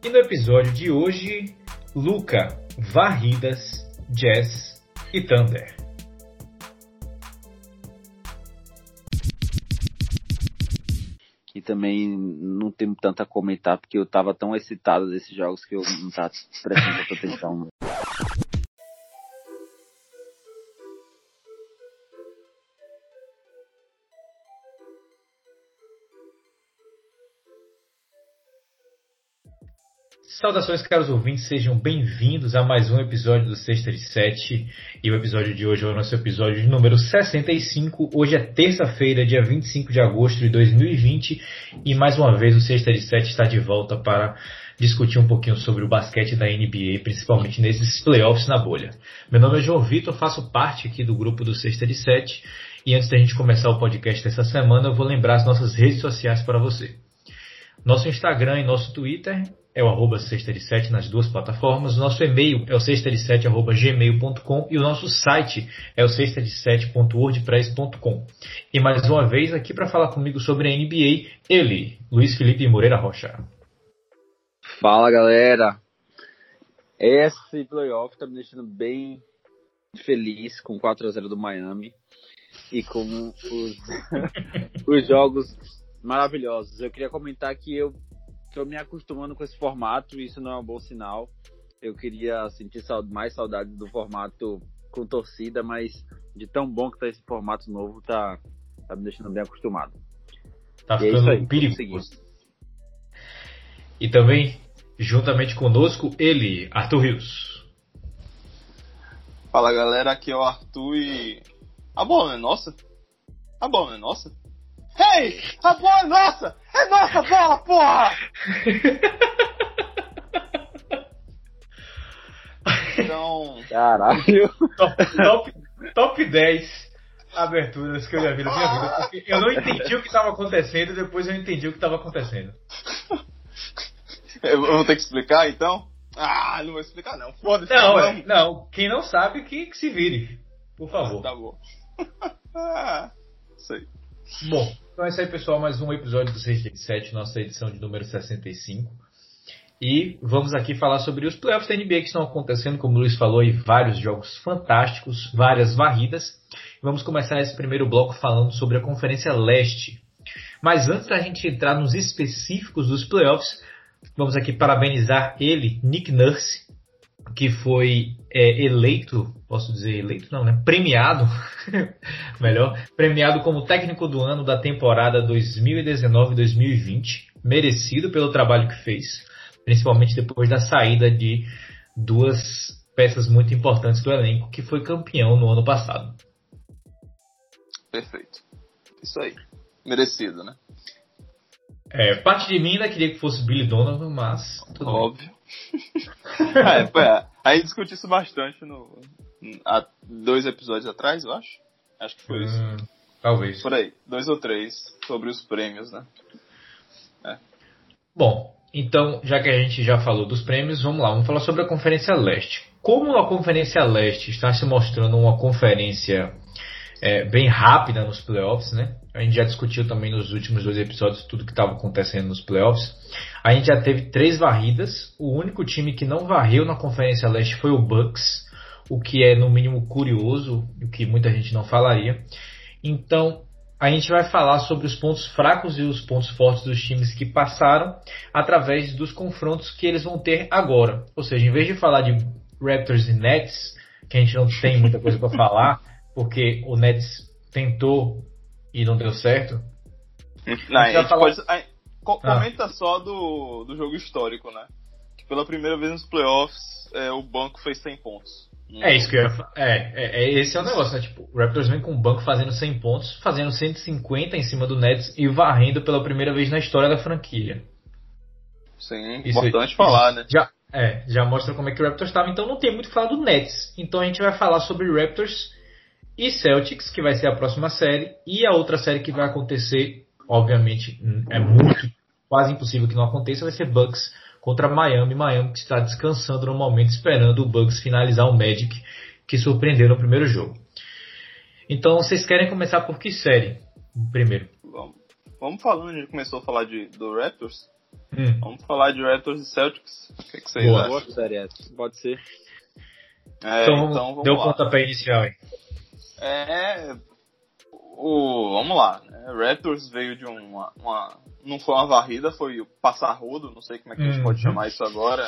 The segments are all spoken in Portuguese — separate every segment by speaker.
Speaker 1: E no episódio de hoje, Luca, varridas, Jazz e Thunder.
Speaker 2: E também não tenho tanto a comentar porque eu tava tão excitado desses jogos que eu não tava prestando atenção.
Speaker 1: Saudações, caros ouvintes, sejam bem-vindos a mais um episódio do Sexta de Sete. E o episódio de hoje é o nosso episódio número 65. Hoje é terça-feira, dia 25 de agosto de 2020. E mais uma vez o Sexta de Sete está de volta para discutir um pouquinho sobre o basquete da NBA, principalmente nesses playoffs na bolha. Meu nome é João Vitor, faço parte aqui do grupo do Sexta de Sete. E antes da gente começar o podcast dessa semana, eu vou lembrar as nossas redes sociais para você. Nosso Instagram e nosso Twitter é o arroba sexta de sete nas duas plataformas. O nosso e-mail é o sexta de sete arroba gmail.com e o nosso site é o sexta de sete.wordpress.com. E mais uma vez aqui para falar comigo sobre a NBA, ele, Luiz Felipe Moreira Rocha.
Speaker 2: Fala galera! Esse playoff está me deixando bem feliz com 4 a 0 do Miami e com os, os jogos maravilhosos. Eu queria comentar que eu estou me acostumando com esse formato e isso não é um bom sinal. Eu queria sentir mais saudades do formato com torcida, mas de tão bom que tá esse formato novo, tá, tá me deixando bem acostumado.
Speaker 1: Tá e ficando é aí, perigoso. E também, juntamente conosco, ele, Arthur Rios.
Speaker 3: Fala galera, aqui é o Arthur e. A bola é nossa? A bola é nossa? Hey! A bola é nossa! É nossa bola, porra! Então.
Speaker 2: Caralho!
Speaker 1: Top, top, top 10 aberturas que eu já vi na minha vida. Porque eu não entendi o que estava acontecendo e depois eu entendi o que estava acontecendo.
Speaker 3: Eu vou ter que explicar então? Ah, não vou explicar não. Foda-se.
Speaker 1: Não, não, é, não, quem não sabe que, que se vire. Por favor.
Speaker 3: Ah, tá bom. ah, sei.
Speaker 1: Bom, então é isso aí, pessoal. Mais um episódio do 6 nossa edição de número 65. E vamos aqui falar sobre os playoffs da NBA que estão acontecendo, como o Luiz falou, e vários jogos fantásticos, várias varridas. Vamos começar esse primeiro bloco falando sobre a Conferência Leste. Mas antes da gente entrar nos específicos dos playoffs, vamos aqui parabenizar ele, Nick Nurse, que foi é, eleito, posso dizer eleito não, né? Premiado, melhor, premiado como técnico do ano da temporada 2019-2020, merecido pelo trabalho que fez, principalmente depois da saída de duas peças muito importantes do elenco, que foi campeão no ano passado.
Speaker 3: Perfeito. Isso aí. Merecido, né?
Speaker 1: É, parte de mim ainda queria que fosse Billy Donovan, mas.
Speaker 3: Óbvio. é, é, a gente discutiu isso bastante no, há dois episódios atrás, eu acho. Acho que foi hum, isso.
Speaker 1: Talvez.
Speaker 3: Por aí, dois ou três, sobre os prêmios, né?
Speaker 1: É. Bom, então, já que a gente já falou dos prêmios, vamos lá, vamos falar sobre a Conferência Leste. Como a Conferência Leste está se mostrando uma conferência é, bem rápida nos playoffs, né? A gente já discutiu também nos últimos dois episódios tudo que estava acontecendo nos playoffs. A gente já teve três varridas. O único time que não varreu na Conferência Leste foi o Bucks, o que é no mínimo curioso, o que muita gente não falaria. Então, a gente vai falar sobre os pontos fracos e os pontos fortes dos times que passaram através dos confrontos que eles vão ter agora. Ou seja, em vez de falar de Raptors e Nets, que a gente não tem muita coisa para falar, porque o Nets tentou e não deu certo.
Speaker 3: Não, a gente falar... pode, a, comenta ah. só do, do jogo histórico, né? Que pela primeira vez nos playoffs é, o banco fez 100 pontos.
Speaker 1: É isso que eu ia falar. É, é, é, esse é o negócio, né? Tipo, o Raptors vem com o banco fazendo 100 pontos, fazendo 150 em cima do Nets e varrendo pela primeira vez na história da franquia.
Speaker 3: Sim, isso, importante isso, falar, né?
Speaker 1: Já, é, já mostra como é que o Raptors estava, então não tem muito que falar do Nets. Então a gente vai falar sobre Raptors e Celtics, que vai ser a próxima série, e a outra série que vai acontecer, obviamente, é muito, quase impossível que não aconteça, vai ser Bucks contra Miami. Miami que está descansando no momento, esperando o Bucks finalizar o Magic, que surpreendeu no primeiro jogo. Então, vocês querem começar por que série? Primeiro.
Speaker 3: Vamos, vamos falando, a gente começou a falar de, do Raptors. Hum. Vamos falar de Raptors e Celtics. O que, que vocês
Speaker 2: Boa.
Speaker 3: acham?
Speaker 2: Boa série. Pode ser.
Speaker 3: É,
Speaker 1: então,
Speaker 3: então vamos
Speaker 1: deu
Speaker 3: lá.
Speaker 1: pontapé inicial, hein?
Speaker 3: É. O, vamos lá. Né? Raptors veio de uma, uma. Não foi uma varrida, foi o passar rodo. Não sei como é que a gente
Speaker 1: Uhum.
Speaker 3: pode chamar isso agora.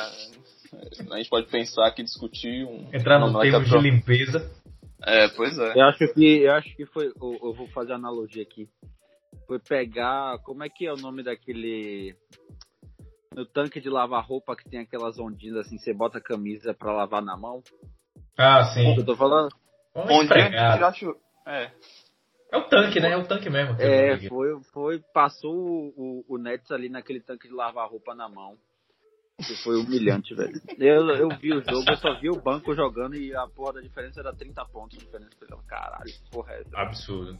Speaker 3: A gente pode pensar aqui, discutir um.
Speaker 1: Entrar no
Speaker 3: não que
Speaker 1: termo
Speaker 3: é pro-
Speaker 1: de limpeza.
Speaker 3: É, pois é.
Speaker 2: Eu acho que, eu acho que foi. Eu, eu vou fazer analogia aqui. Foi pegar. Como é que é o nome daquele. No tanque de lavar roupa que tem aquelas ondinhas assim, você bota a camisa pra lavar na mão.
Speaker 1: Ah, sim.
Speaker 2: Eu tô falando.
Speaker 3: Onde é acho. É.
Speaker 1: É o tanque, né? É o tanque mesmo.
Speaker 2: É, foi, foi, passou o, o, o Nets ali naquele tanque de lavar roupa na mão. Que foi humilhante, velho. Eu, eu vi o jogo, eu só vi o banco jogando e a porra da diferença era 30 pontos de diferença. Eu falei, Caralho, porra é essa?
Speaker 1: Absurdo.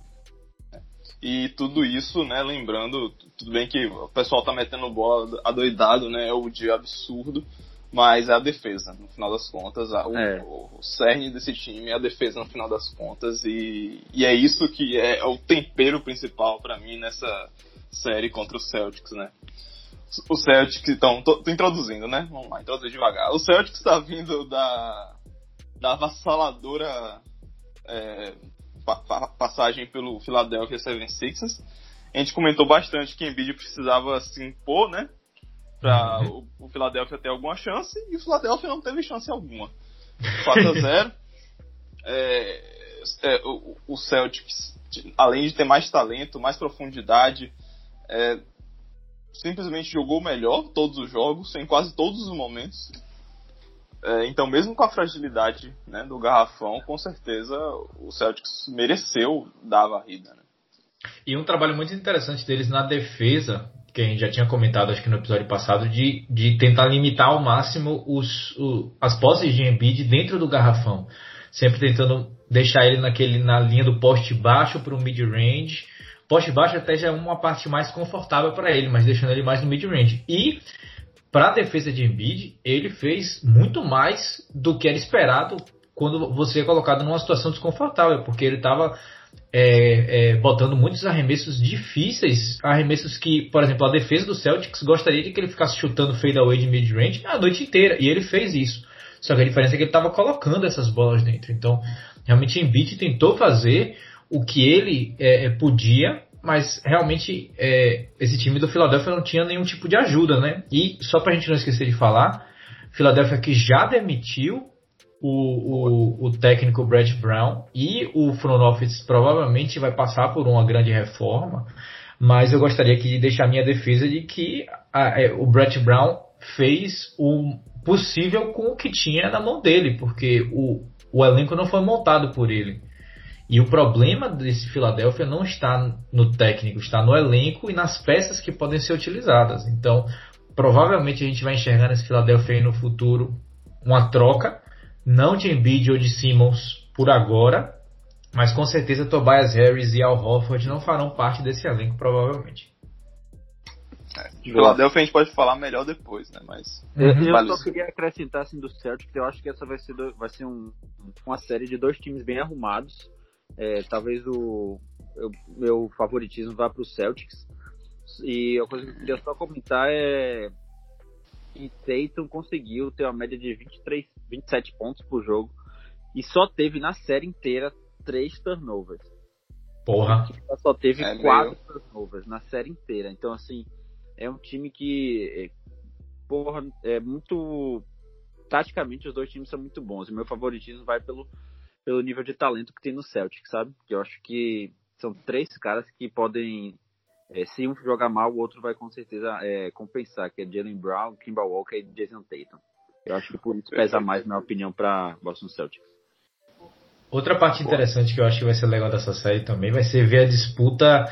Speaker 3: E tudo isso, né, lembrando, tudo bem que o pessoal tá metendo bola adoidado, né, é o dia absurdo, mas é a defesa, no final das contas, a- o,
Speaker 2: É.
Speaker 3: o, o cerne desse time é a defesa no final das contas, e, e é isso que é, o tempero principal pra mim nessa série contra o Celtics, né. O Celtics, então, tô, tô introduzindo, né, vamos lá, introduzir devagar. O Celtics tá vindo da, da avassaladora é, pa- pa- passagem pelo Philadelphia 76ers. A gente comentou bastante que Embiid precisava se impor, né? Pra
Speaker 1: Uhum.
Speaker 3: o, o Philadelphia ter alguma chance, e o Philadelphia não teve chance alguma. 4 a 0 É, é, o, o Celtics, além de ter mais talento, mais profundidade, é, simplesmente jogou melhor todos os jogos, em quase todos os momentos. É, então, mesmo com a fragilidade né, do garrafão, com certeza o Celtics mereceu dar a varrida. Né?
Speaker 1: E um trabalho muito interessante deles na defesa, que a gente já tinha comentado acho que no episódio passado, de, de tentar limitar ao máximo os, o- as posses de Embiid dentro do garrafão. Sempre tentando deixar ele naquele, na linha do poste baixo para o mid-range. Poste baixo até já é uma parte mais confortável para ele, mas deixando ele mais no mid-range. E para a defesa de Embiid, ele fez muito mais do que era esperado quando você é colocado numa situação desconfortável, porque ele estava é, é, botando muitos arremessos difíceis, arremessos que, por exemplo, a defesa do Celtics gostaria de que ele ficasse chutando fadeaway de mid-range a noite inteira, e ele fez isso. Só que a diferença é que ele estava colocando essas bolas dentro. Então, realmente, Embiid tentou fazer o que ele é, é, podia, mas realmente é, esse time do Philadelphia não tinha nenhum tipo de ajuda, né? E só pra gente não esquecer de falar, Philadelphia que já demitiu o, o, o técnico Brett Brown e o front office provavelmente vai passar por uma grande reforma, mas eu gostaria aqui de deixar minha defesa de que a- é, o Brett Brown fez o possível com o que tinha na mão dele, porque o, o elenco não foi montado por ele. E o problema desse Philadelphia não está no técnico, está no elenco e nas peças que podem ser utilizadas. Então, provavelmente a gente vai enxergar nesse Philadelphia aí no futuro uma troca, não de Embiid ou de Simmons por agora, mas com certeza Tobias Harris e Al Horford não farão parte desse elenco, provavelmente.
Speaker 3: De Philadelphia a gente pode falar melhor depois, né? Mas.
Speaker 2: Eu, eu só queria acrescentar assim do Celtics, eu acho que essa vai ser, do- vai ser um, uma série de dois times bem arrumados. É, talvez o eu- meu favoritismo vá para o Celtics. E a coisa que eu queria só comentar é que Tatum conseguiu ter uma média de 23, 27 pontos por jogo e só teve na série inteira três turnovers.
Speaker 1: Porra.
Speaker 2: Ela só teve
Speaker 3: É
Speaker 2: quatro turnovers na série inteira. Então, assim, é um time que, é, porra, é muito. Taticamente, os dois times são muito bons. O meu favoritismo vai pelo, pelo nível de talento que tem no Celtic, sabe? Que eu acho que são três caras que podem. É, se um jogar mal, o outro vai com certeza é, compensar, que é Jalen Brown, Kimball Walker e Jason Tatum. Eu acho que por isso pesa mais, na minha opinião, para Boston Celtics.
Speaker 1: Outra parte interessante que eu acho que vai ser legal dessa série também vai ser ver a disputa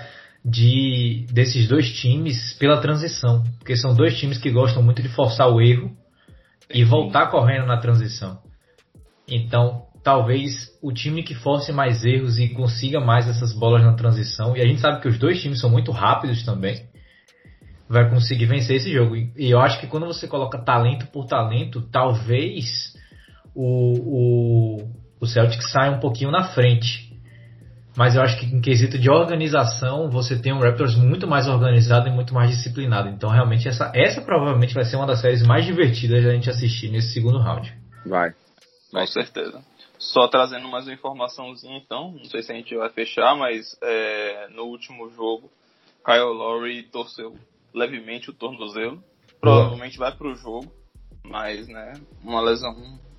Speaker 1: de desses dois times pela transição, porque são dois times que gostam muito de forçar o erro e voltar correndo na transição. Então, talvez o time que force mais erros e consiga mais essas bolas na transição, e a gente sabe que os dois times são muito rápidos também, vai conseguir vencer esse jogo. E eu acho que quando você coloca talento por talento, talvez o, o, o Celtic saia um pouquinho na frente. mas eu acho que em quesito de organização, você tem um Raptors muito mais organizado e muito mais disciplinado. Então, realmente, essa, essa provavelmente vai ser uma das séries mais divertidas da gente assistir nesse segundo round.
Speaker 2: Vai.
Speaker 3: Com certeza. Só trazendo mais uma informaçãozinha, então, não sei se a gente vai fechar, mas é, no último jogo, Kyle Lowry torceu levemente o tornozelo. Provavelmente vai para o jogo, mas, né, uma lesão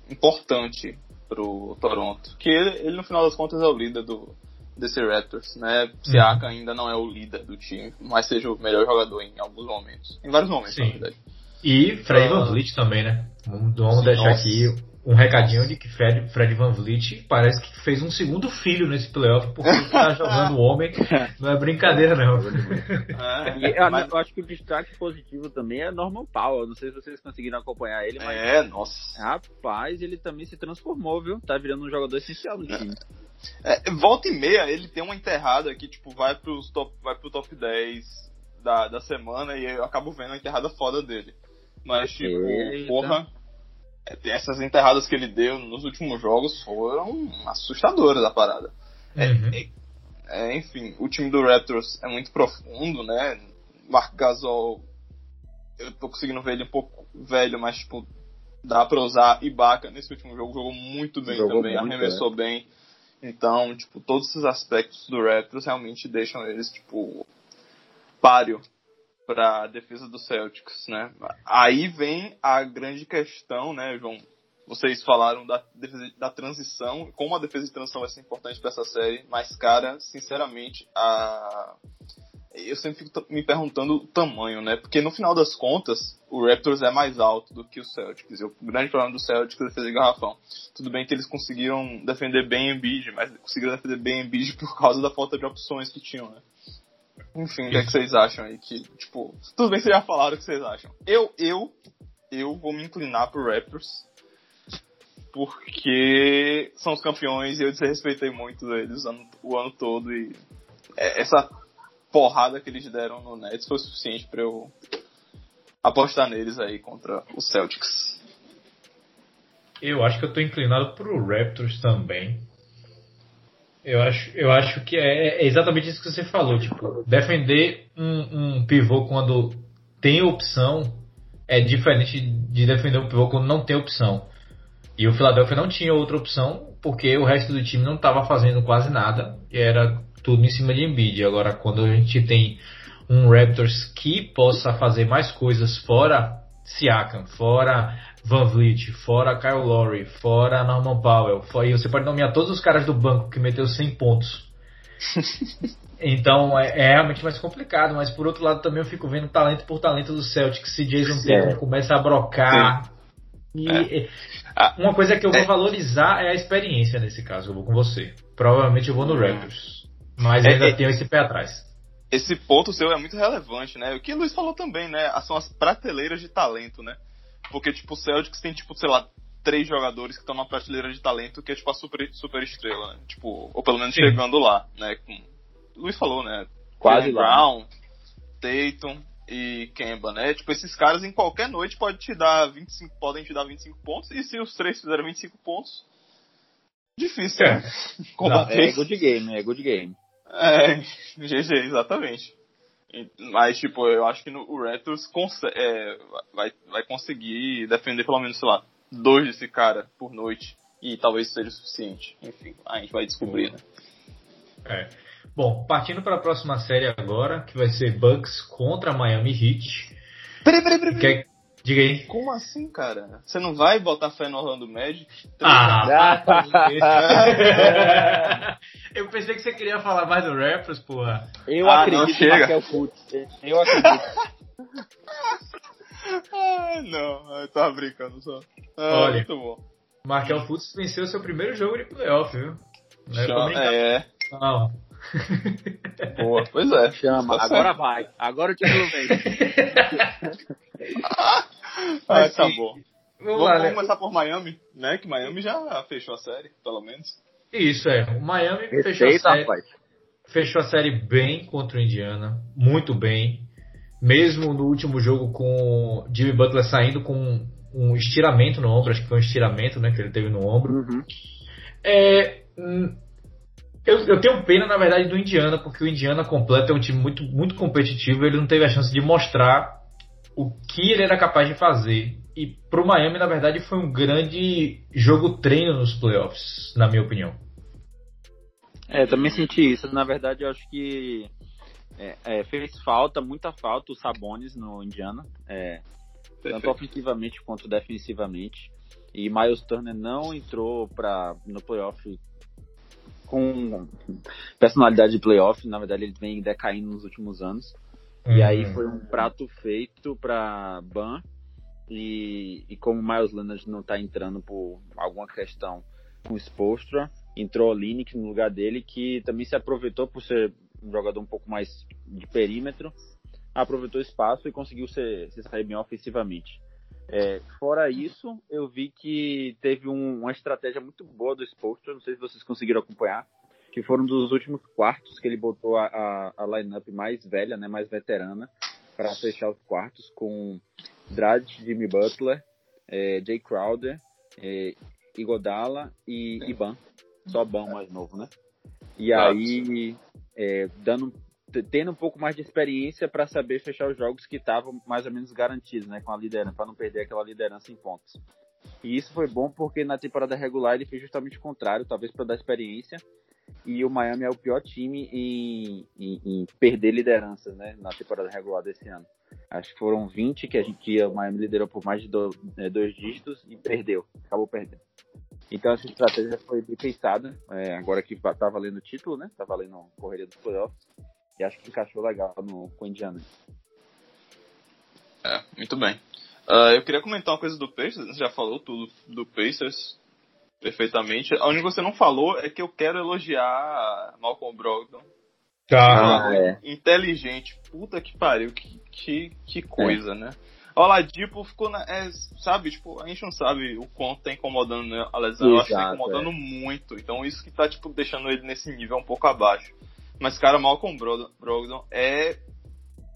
Speaker 3: importante pro Toronto. Que ele, ele, no final das contas, é o líder do, desse Raptors, né? Siaka uhum. ainda não é o líder do time, mas seja o melhor jogador em alguns momentos. Em vários momentos, Sim. na verdade.
Speaker 1: E Fred Van Vliet também, né? Vamos, vamos deixar nossa. aqui um recadinho de que Fred, Fred Van Vliet parece que fez um segundo filho nesse playoff porque tá jogando homem. Não é brincadeira, não.
Speaker 2: É, e eu, mas... eu, acho que o destaque positivo também é Norman Powell. Não sei se vocês conseguiram acompanhar ele, mas.
Speaker 3: É, nossa.
Speaker 2: Rapaz, ele também se transformou, viu? Tá virando um jogador essencial no time.
Speaker 3: É, volta e meia, ele tem uma enterrada que, tipo, vai, pros top, vai pro top 10 da, da semana e eu acabo vendo a enterrada foda dele. Mas, tipo, Eita. porra é, essas enterradas que ele deu nos últimos jogos foram assustadoras a parada. É, uhum. É, é, enfim, o time do Raptors é muito profundo, né? Mark Gasol, eu tô conseguindo ver ele um pouco velho, mas tipo, dá pra usar. Ibaka nesse último jogo jogou muito bem jogou também, muito, arremessou é. bem. Então, tipo, todos esses aspectos do Raptors realmente deixam eles, tipo, páreo para a defesa do Celtics, né? Aí vem a grande questão, né, João? Vocês falaram da, defesa, da transição, como a defesa de transição vai ser importante para essa série, mas, cara, sinceramente, a... eu sempre fico me perguntando o tamanho, né? Porque no final das contas, o Raptors é mais alto do que o Celtics. E o grande problema do Celtics é a defesa de garrafão. Tudo bem que eles conseguiram defender bem Embiid, mas conseguiram defender bem Embiid por causa da falta de opções que tinham, né? Enfim, o que, é que vocês acham aí? Que, tipo, tudo bem que vocês já falaram o que vocês acham. Eu, eu, eu vou me inclinar pro Raptors. Porque são os campeões e eu desrespeitei muito eles o ano, o ano todo e é, essa porrada que eles deram no Nets foi suficiente para eu apostar neles aí contra os Celtics.
Speaker 1: Eu acho que eu tô inclinado pro Raptors também. Eu acho, eu acho que é, é, exatamente isso que você falou. Tipo, defender um, um pivô quando tem opção é diferente de defender um pivô quando não tem opção. E o Philadelphia não tinha outra opção porque o resto do time não estava fazendo quase nada e era tudo em cima de Embiid. Agora, quando a gente tem um Raptors que possa fazer mais coisas fora Siakam, fora Van Vliet, fora Kyle Lowry, fora Norman Powell, fora, e você pode nomear todos os caras do banco que meteu 100 pontos. então é, é, realmente mais complicado, mas por outro lado também eu fico vendo talento por talento do Celtics. Se Jason Tatum começa a brocar. E é. Ah, uma coisa que eu vou é. valorizar é a experiência nesse caso. Eu vou com você. Provavelmente eu vou no Raptors. Mas é, ainda é. tenho esse pé atrás.
Speaker 3: Esse ponto seu é muito relevante, né? O que o Luiz falou também, né? São as prateleiras de talento, né? Porque, tipo, o Celtics tem, tipo, sei lá, três jogadores que estão na prateleira de talento que é, tipo, a super, super estrela, né? Tipo, ou pelo menos Sim. chegando lá, né? Com, o Luiz falou, né?
Speaker 2: Quase
Speaker 3: Brown, Tatum e Kemba, né? Tipo, esses caras em qualquer noite pode te dar 25, podem te dar 25 pontos, e se os três fizerem 25 pontos, difícil, é. né?
Speaker 2: Não, é good game, é good game.
Speaker 3: É, GG, exatamente. Mas, tipo, eu acho que no, o Raptors é, vai, vai conseguir defender pelo menos, sei lá, dois desse cara por noite. E talvez seja o suficiente. Enfim, a gente vai descobrir, né?
Speaker 1: É. Bom, partindo para a próxima série agora, que vai ser Bucks contra Miami Heat.
Speaker 3: Peraí, peraí, peraí.
Speaker 1: Quer... Diga aí.
Speaker 3: Como assim, cara? Você não vai botar fé no Orlando Magic?
Speaker 1: Ah! Eu pensei que você queria falar mais do Raptors, porra.
Speaker 2: Eu ah, acredito não, chega. Raquel Putz. Eu acredito.
Speaker 3: Ai, não, eu tava brincando só.
Speaker 1: Ah, Olha, muito bom. Markel Fultz venceu seu primeiro jogo de playoff, viu?
Speaker 3: Não Chama, é.
Speaker 1: Não.
Speaker 3: Boa, pois é.
Speaker 2: Chama, tá agora vai. Agora o título vem.
Speaker 3: ah, tá bom. Vamos, vamos, lá, vamos né? começar por Miami, né? Que Miami já fechou a série, pelo menos.
Speaker 1: Isso, é. O Miami fechou a série. Rapaz. Fechou a série bem contra o Indiana. Muito bem. Mesmo no último jogo com Jimmy Butler saindo com um estiramento no ombro, acho que foi um estiramento né, que ele teve no ombro. Uhum. É, hum, Eu, eu, tenho pena, na verdade, do Indiana, porque o Indiana completo é um time muito, muito competitivo. Ele não teve a chance de mostrar o que ele era capaz de fazer. E pro Miami, na verdade, foi um grande jogo treino nos playoffs, na minha opinião.
Speaker 2: É, também senti isso. Na verdade, eu acho que é, é, fez falta, muita falta, o Sabonis no Indiana. É, tanto ofensivamente quanto defensivamente. E Miles Turner não entrou pra, no playoff com personalidade de playoff. Na verdade, ele vem decaindo nos últimos anos. Uhum. E aí foi um prato feito para Ban. E, e como o Miles Leonard não está entrando por alguma questão com o Spolstra, entrou o Linick no lugar dele, que também se aproveitou por ser um jogador um pouco mais de perímetro, aproveitou o espaço e conseguiu se, se sair bem ofensivamente. É, fora isso, eu vi que teve um, uma estratégia muito boa do Spolstra, não sei se vocês conseguiram acompanhar, que foram dos últimos quartos que ele botou a, a, a lineup mais velha, né, mais veterana, para fechar os quartos com Dredd, Jimmy Butler, é, Jay Crowder, é, Igodala e Iban. Só Ban mais novo, né? E aí, é, dando, tendo um pouco mais de experiência para saber fechar os jogos que estavam mais ou menos garantidos, né? Com a liderança, para não perder aquela liderança em pontos. E isso foi bom porque na temporada regular ele fez justamente o contrário, talvez para dar experiência e o Miami é o pior time em, em, em, perder lideranças, né, na temporada regular desse ano. Acho que foram 20 que a gente que o Miami liderou por mais de do, é, dois dígitos e perdeu, acabou perdendo. Então essa estratégia foi bem pensada, é, agora que tá valendo o título, né, tá valendo a correria dos playoffs, e acho que encaixou legal no, com o Indiana.
Speaker 3: É, muito bem. Uh, eu queria comentar uma coisa do Pacers, você já falou tudo do Pacers, perfeitamente. A única que você não falou é que eu quero elogiar Malcolm Brogdon.
Speaker 1: Tá.
Speaker 3: Ah, é. Inteligente. Puta que pariu. Que, que, que coisa, é. né? O Oladipo ficou na. É, sabe, tipo, a gente não sabe o quanto tá incomodando né, a lesão. Exato, eu acho que tá incomodando é. muito. Então isso que tá, tipo, deixando ele nesse nível um pouco abaixo. Mas, cara, Malcolm Brogdon é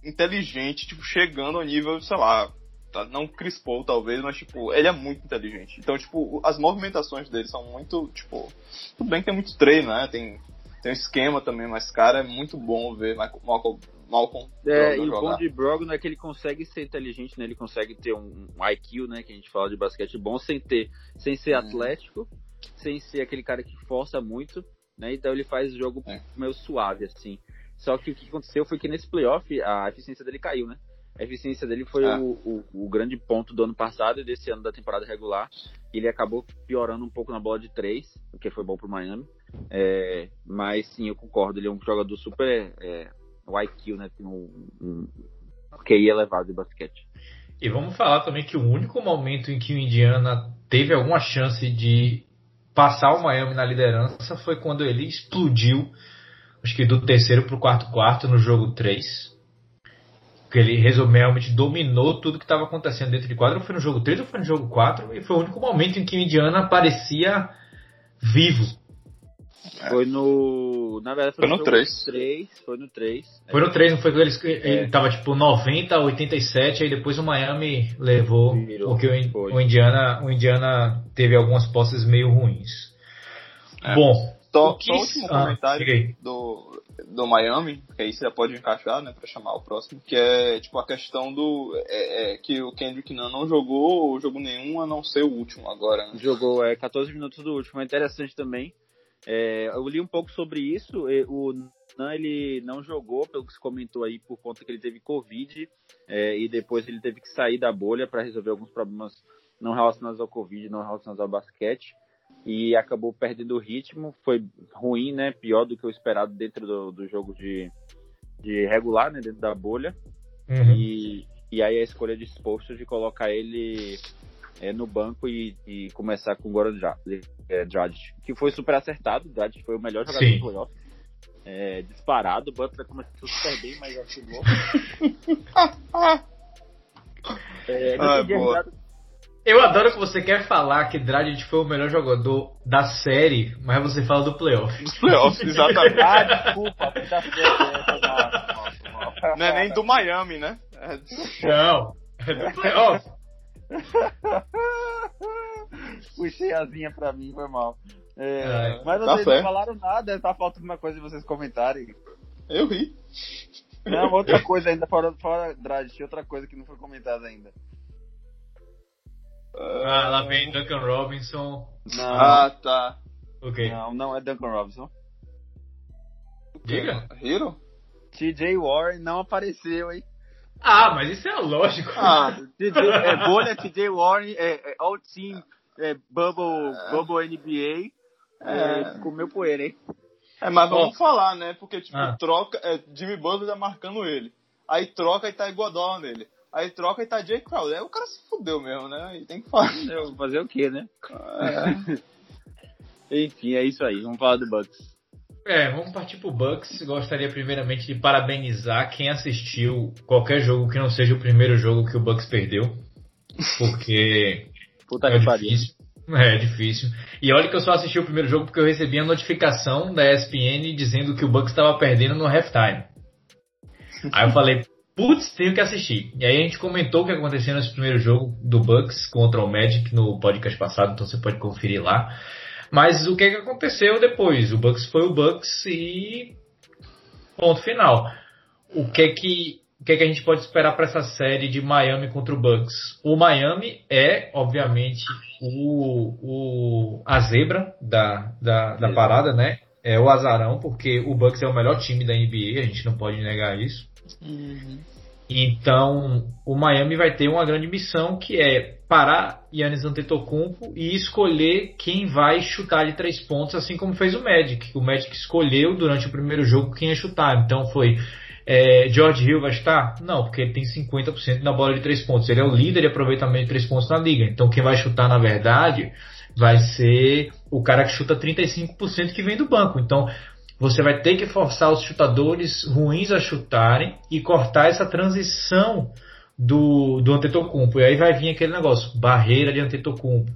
Speaker 3: inteligente, tipo, chegando ao nível, sei lá, tá? Não Chris Paul, talvez, mas, tipo, ele é muito inteligente. Então, tipo, as movimentações dele são muito, tipo... Tudo bem que tem muito treino, né? Tem, tem um esquema também, mas, cara, é muito bom ver Malcolm, Malcolm
Speaker 2: é, e o bom de Brogdon é que ele consegue ser inteligente, né? Ele consegue ter um, um IQ, né? Que a gente fala de basquete bom, sem ter, sem ser hum. atlético, sem ser aquele cara que força muito, né? Então ele faz o jogo é. meio suave, assim. Só que o que aconteceu foi que nesse playoff a eficiência dele caiu, né? A eficiência dele foi ah. o, o, o, grande ponto do ano passado e desse ano da temporada regular. Ele acabou piorando um pouco na bola de três, o que foi bom pro Miami. É, mas sim, eu concordo. Ele é um jogador super. É, o IQ, né? Tem um, um QI elevado de basquete.
Speaker 1: E vamos falar também que o único momento em que o Indiana teve alguma chance de passar o Miami na liderança foi quando ele explodiu, acho que do terceiro para o quarto quarto no jogo 3 porque ele realmente dominou tudo que estava acontecendo dentro de quadro. Foi no jogo 3 ou foi no jogo 4? E foi o único momento em que o Indiana parecia vivo.
Speaker 2: É. Foi no. Na verdade,
Speaker 3: foi, foi no, 3.
Speaker 2: 3. Foi no 3.
Speaker 1: Foi no 3, não foi que eles, é. ele tava tipo 90, 87, aí depois o Miami levou. Virou, porque o, o, Indiana, o Indiana teve algumas posses meio ruins.
Speaker 3: É. Bom. Só, que... só o último ah, comentário do, do Miami, que aí você já pode encaixar, né, para chamar o próximo, que é tipo a questão do é, é, que o Kendrick Nunn não jogou jogo nenhum a não ser o último agora. Né?
Speaker 2: Jogou é 14 minutos do último, é interessante também. É, eu li um pouco sobre isso. O Nunn ele não jogou, pelo que se comentou aí, por conta que ele teve Covid é, e depois ele teve que sair da bolha para resolver alguns problemas não relacionados ao Covid, não relacionados ao basquete e acabou perdendo o ritmo. Foi ruim, né? Pior do que o esperado dentro do, do jogo de, de regular, né? Dentro da bolha. Uhum. E, e aí a escolha de exposto de colocar ele é, no banco e, e começar com o Goran é, que foi super acertado. Dragic foi o melhor jogador Sim. do playoff. É, disparado, o Butler começou super bem, mas oscilou.
Speaker 1: é, ah, boa. Eu adoro que você quer falar que Dragic foi o melhor jogador da série, mas você fala do playoff.
Speaker 3: Dos playoffs, exatamente. ah, desculpa, tá Não é nem do Miami, né?
Speaker 1: É Não, é do playoff.
Speaker 2: Puxei asinha pra mim, foi mal. É,
Speaker 1: É,
Speaker 2: mas
Speaker 3: tá
Speaker 2: vocês não falaram nada, tá faltando uma coisa de vocês comentarem.
Speaker 3: Eu ri.
Speaker 2: Não, outra coisa ainda, fora, fora Dragic, outra coisa que não foi comentada ainda.
Speaker 1: Ah, lá vem Duncan Robinson.
Speaker 2: Não,
Speaker 3: Ah, tá.
Speaker 1: Ok.
Speaker 2: não, não é Duncan Robinson.
Speaker 1: Diga.
Speaker 3: Hero?
Speaker 2: TJ Warren não apareceu, hein?
Speaker 1: Ah, mas isso é lógico.
Speaker 3: Ah,
Speaker 2: TJ, é, bolha TJ Warren, é, é, All Team, é, Bubble, Bubble NBA, é,
Speaker 3: É.
Speaker 2: comeu poeira, hein?
Speaker 3: é, mas vamos falar, né? Porque, tipo,
Speaker 1: Ah.
Speaker 3: troca. É, Jimmy Butler tá marcando ele. Aí troca e tá Iguodala nele. Aí troca e tá Jay Crowder. Aí o cara se fudeu mesmo, né? Aí tem que falar.
Speaker 2: Fazer o quê, né?
Speaker 3: É.
Speaker 2: Enfim, é isso aí, vamos falar do Bucks.
Speaker 1: É, vamos partir pro Bucks. Gostaria primeiramente de parabenizar quem assistiu qualquer jogo que não seja o primeiro jogo que o Bucks perdeu. Porque
Speaker 2: Puta
Speaker 1: é
Speaker 2: que pariu.
Speaker 1: difícil. É difícil. E olha que eu só assisti o primeiro jogo porque eu recebi a notificação da ESPN dizendo que o Bucks estava perdendo no halftime. Aí eu falei, putz, tenho que assistir. E aí a gente comentou o que aconteceu nesse primeiro jogo do Bucks contra o Magic no podcast passado, então você pode conferir lá. Mas o que, que aconteceu depois? O Bucks foi o Bucks e ponto final. O que que o que, que a gente pode esperar para essa série de Miami contra o Bucks? O Miami é, obviamente, o, o a zebra da, da, da parada, né? É o azarão, porque o Bucks é o melhor time da NBA, a gente não pode negar isso. Então, o Miami vai ter uma grande missão que é parar Yannis Antetokounmpo e escolher quem vai chutar de três pontos, assim como fez o Magic. O Magic escolheu durante o primeiro jogo quem ia chutar. Então foi é, George Hill vai chutar? Não, porque ele tem 50% na bola de três pontos. Ele é o líder de aproveitamento de três pontos na liga. Então quem vai chutar, na verdade, vai ser o cara que chuta 35% que vem do banco. Então você vai ter que forçar os chutadores ruins a chutarem e cortar essa transição do, do Antetokounmpo. E aí vai vir aquele negócio, barreira de Antetokounmpo.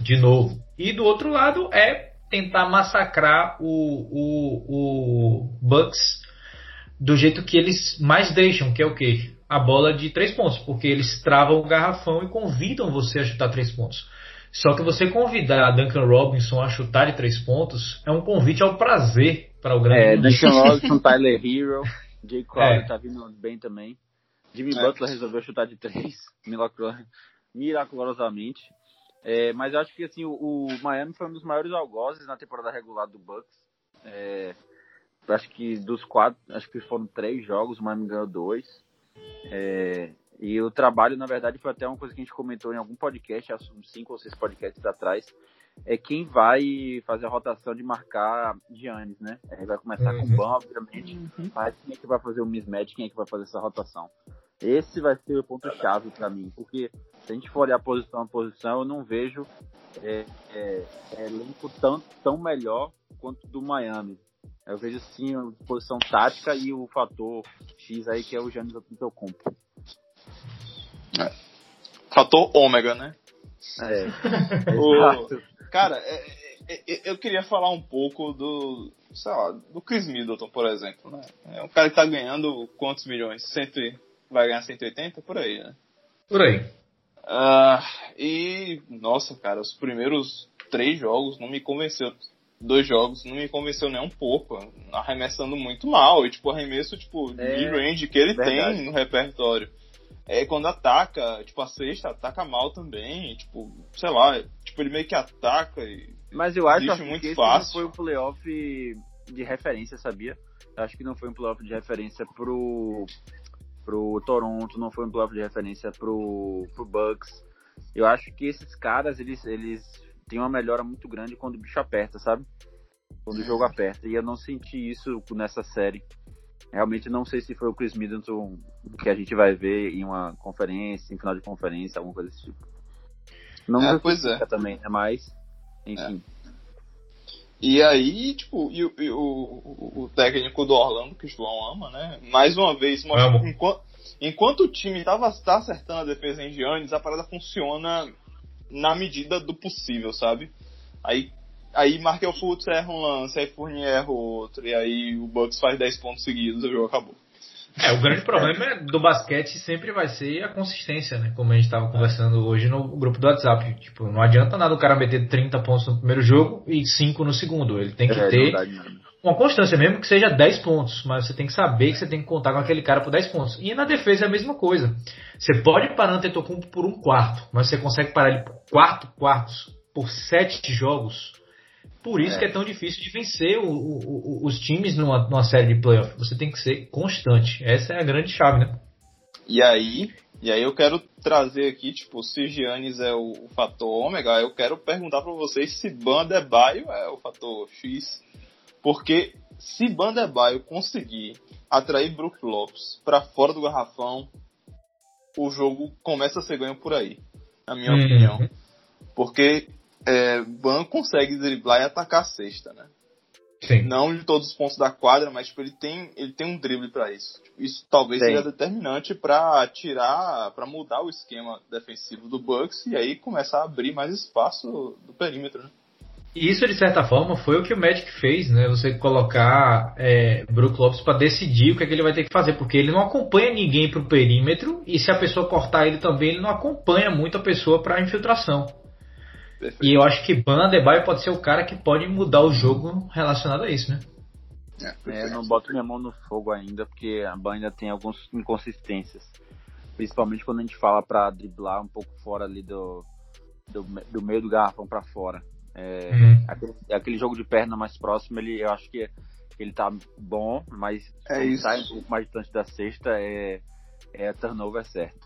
Speaker 1: De novo. E do outro lado é tentar massacrar o, o, o Bucks do jeito que eles mais deixam, que é o quê? A bola de três pontos, porque eles travam o garrafão e convidam você a chutar três pontos. Só que você convidar Duncan Robinson a chutar de três pontos é um convite ao prazer para o grande
Speaker 2: É. Duncan Robinson, Tyler Hero, Jay Crowder
Speaker 1: É.
Speaker 2: tá vindo bem também. Jimmy
Speaker 3: É.
Speaker 2: Butler resolveu chutar de três, miraculosamente. É, mas eu acho que assim, o, o Miami foi um dos maiores algozes na temporada regular do Bucks. É, acho que dos quatro, acho que foram três jogos, o Miami ganhou dois. É, e o trabalho, na verdade, foi até uma coisa que a gente comentou em algum podcast, acho uns cinco ou seis podcasts atrás, é quem vai fazer a rotação de marcar Giannis, né? Aí vai começar com
Speaker 1: Uhum.
Speaker 2: o Ban, obviamente, mas quem é que vai fazer o mismatch, quem é que vai fazer essa rotação? Esse vai ser o ponto-chave para mim, porque se a gente for olhar posição a posição, eu não vejo é, é, é, elenco tão, tão melhor quanto do Miami. Eu vejo sim a posição tática e o fator X aí, que é o Giannis Antetokounmpo.
Speaker 3: Fator ômega, né?
Speaker 2: É,
Speaker 3: O-. Cara, é- é- é- eu queria falar um pouco do, sei lá, do Chris Middleton, por exemplo, né? É um cara que tá ganhando quantos milhões? Cento e, vai ganhar 180? Por aí, né?
Speaker 1: Por aí.
Speaker 3: Ah, e, nossa, cara, os primeiros três jogos não me convenceu. Dois jogos não me convenceu nem um pouco. Arremessando muito mal. E, tipo, arremesso, tipo,
Speaker 2: É,
Speaker 3: mid-range que ele
Speaker 2: verdade.
Speaker 3: tem no repertório. É, quando ataca, tipo, a sexta ataca mal também. Tipo, sei lá, tipo, ele meio que ataca e.
Speaker 2: Mas eu acho assim,
Speaker 3: muito
Speaker 2: que esse
Speaker 3: fácil.
Speaker 2: não foi um playoff de referência, sabia? Eu acho que não foi um playoff de referência pro, pro Toronto, não foi um playoff de referência pro, pro Bucks. Eu acho que esses caras, eles, eles têm uma melhora muito grande quando o bicho aperta, sabe? Quando o jogo aperta. E eu não senti isso nessa série. Realmente não sei se foi o Chris Middleton que a gente vai ver em uma conferência, em final de conferência, alguma coisa desse tipo. Não
Speaker 3: É, pois é.
Speaker 2: também, é mais. Enfim.
Speaker 3: E aí, tipo, e, o- e o, o, o técnico do Orlando, que o João ama, né? Mais uma vez, mostra
Speaker 1: Amo.
Speaker 3: que enquanto, enquanto o time tava, tá acertando a defesa em Giannis, a parada funciona na medida do possível, sabe? Aí, aí Markel Fultz erra um lance, aí Fournier erra outro, e aí o Bucks faz 10 pontos seguidos e o jogo acabou.
Speaker 1: É, o grande problema do basquete sempre vai ser a consistência, né? Como a gente estava conversando hoje no grupo do WhatsApp. Tipo, não adianta nada o cara meter 30 pontos no primeiro jogo e 5 no segundo. Ele tem que é, ter uma constância, mesmo que seja 10 pontos. Mas você tem que saber que você tem que contar com aquele cara por 10 pontos. E na defesa é a mesma coisa. Você pode parar o Antetokounmpo por um quarto, mas você consegue parar ele por quatro quartos por sete jogos por isso é. que é tão difícil de vencer o, o, os times numa, numa série de playoff. Você tem que ser constante. Essa é a grande chave, né?
Speaker 3: E aí, e aí eu quero trazer aqui, tipo, se Giannis é o, o fator ômega, eu quero perguntar para vocês se Bandebaio é o fator X. Porque se Bandebaio conseguir atrair Brook Lopes para fora do garrafão, o jogo começa a ser ganho por aí, na minha uhum. opinião. Porque é, Ban consegue driblar e atacar a cesta, né? Sim. Não de todos os pontos da quadra, mas tipo, ele tem ele tem um drible para isso. Tipo, isso talvez Sim. seja determinante para tirar, para mudar o esquema defensivo do Bucks e aí começar a abrir mais espaço do perímetro. Né?
Speaker 1: E isso de certa forma foi o que o Magic fez, né? Você colocar é, Brook Lopes para decidir o que, é que ele vai ter que fazer, porque ele não acompanha ninguém para o perímetro e se a pessoa cortar ele também, ele não acompanha muito a pessoa para infiltração. Perfeito. E eu acho que Ban Adebayo pode ser o cara que pode mudar o jogo relacionado a isso, né?
Speaker 2: É, eu não boto minha mão no fogo ainda, porque a Ban ainda tem algumas inconsistências. Principalmente quando a gente fala para driblar um pouco fora ali do, do, do meio do garrafão para fora. É, uhum. aquele, aquele, jogo de perna mais próximo, ele, eu acho que ele tá bom, mas
Speaker 3: é isso.
Speaker 2: sai um pouco mais distante da sexta, é, é turnover certo.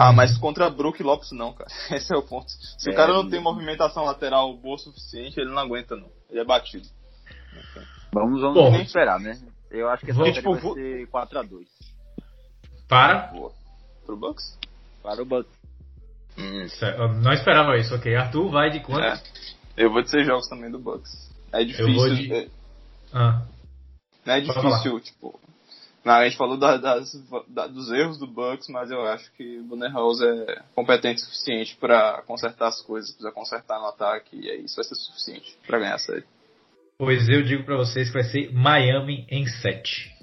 Speaker 3: Ah, mas contra Brook Lopes não, cara. Esse é o ponto. Se é, o cara não tem movimentação lateral boa o suficiente, ele não aguenta não. Ele é batido.
Speaker 2: Vamos, vamos Bom, esperar, né? Eu acho que essa tipo, vai ser 4x2.
Speaker 1: Para?
Speaker 3: Boa. Pro Bucks?
Speaker 2: Para o Bucks.
Speaker 1: Hum. Não esperava isso, ok. Arthur vai de quanto? É.
Speaker 3: Eu vou dizer jogos também do Bucks. É difícil. De... É...
Speaker 1: Ah.
Speaker 3: Não é difícil, tipo, a gente falou da, das, da, dos erros do Bucks, mas eu acho que o Bunner House é competente o suficiente para consertar as coisas, precisa consertar no ataque, e aí isso vai ser suficiente para ganhar a série.
Speaker 1: Pois eu digo para vocês que vai ser Miami em 7.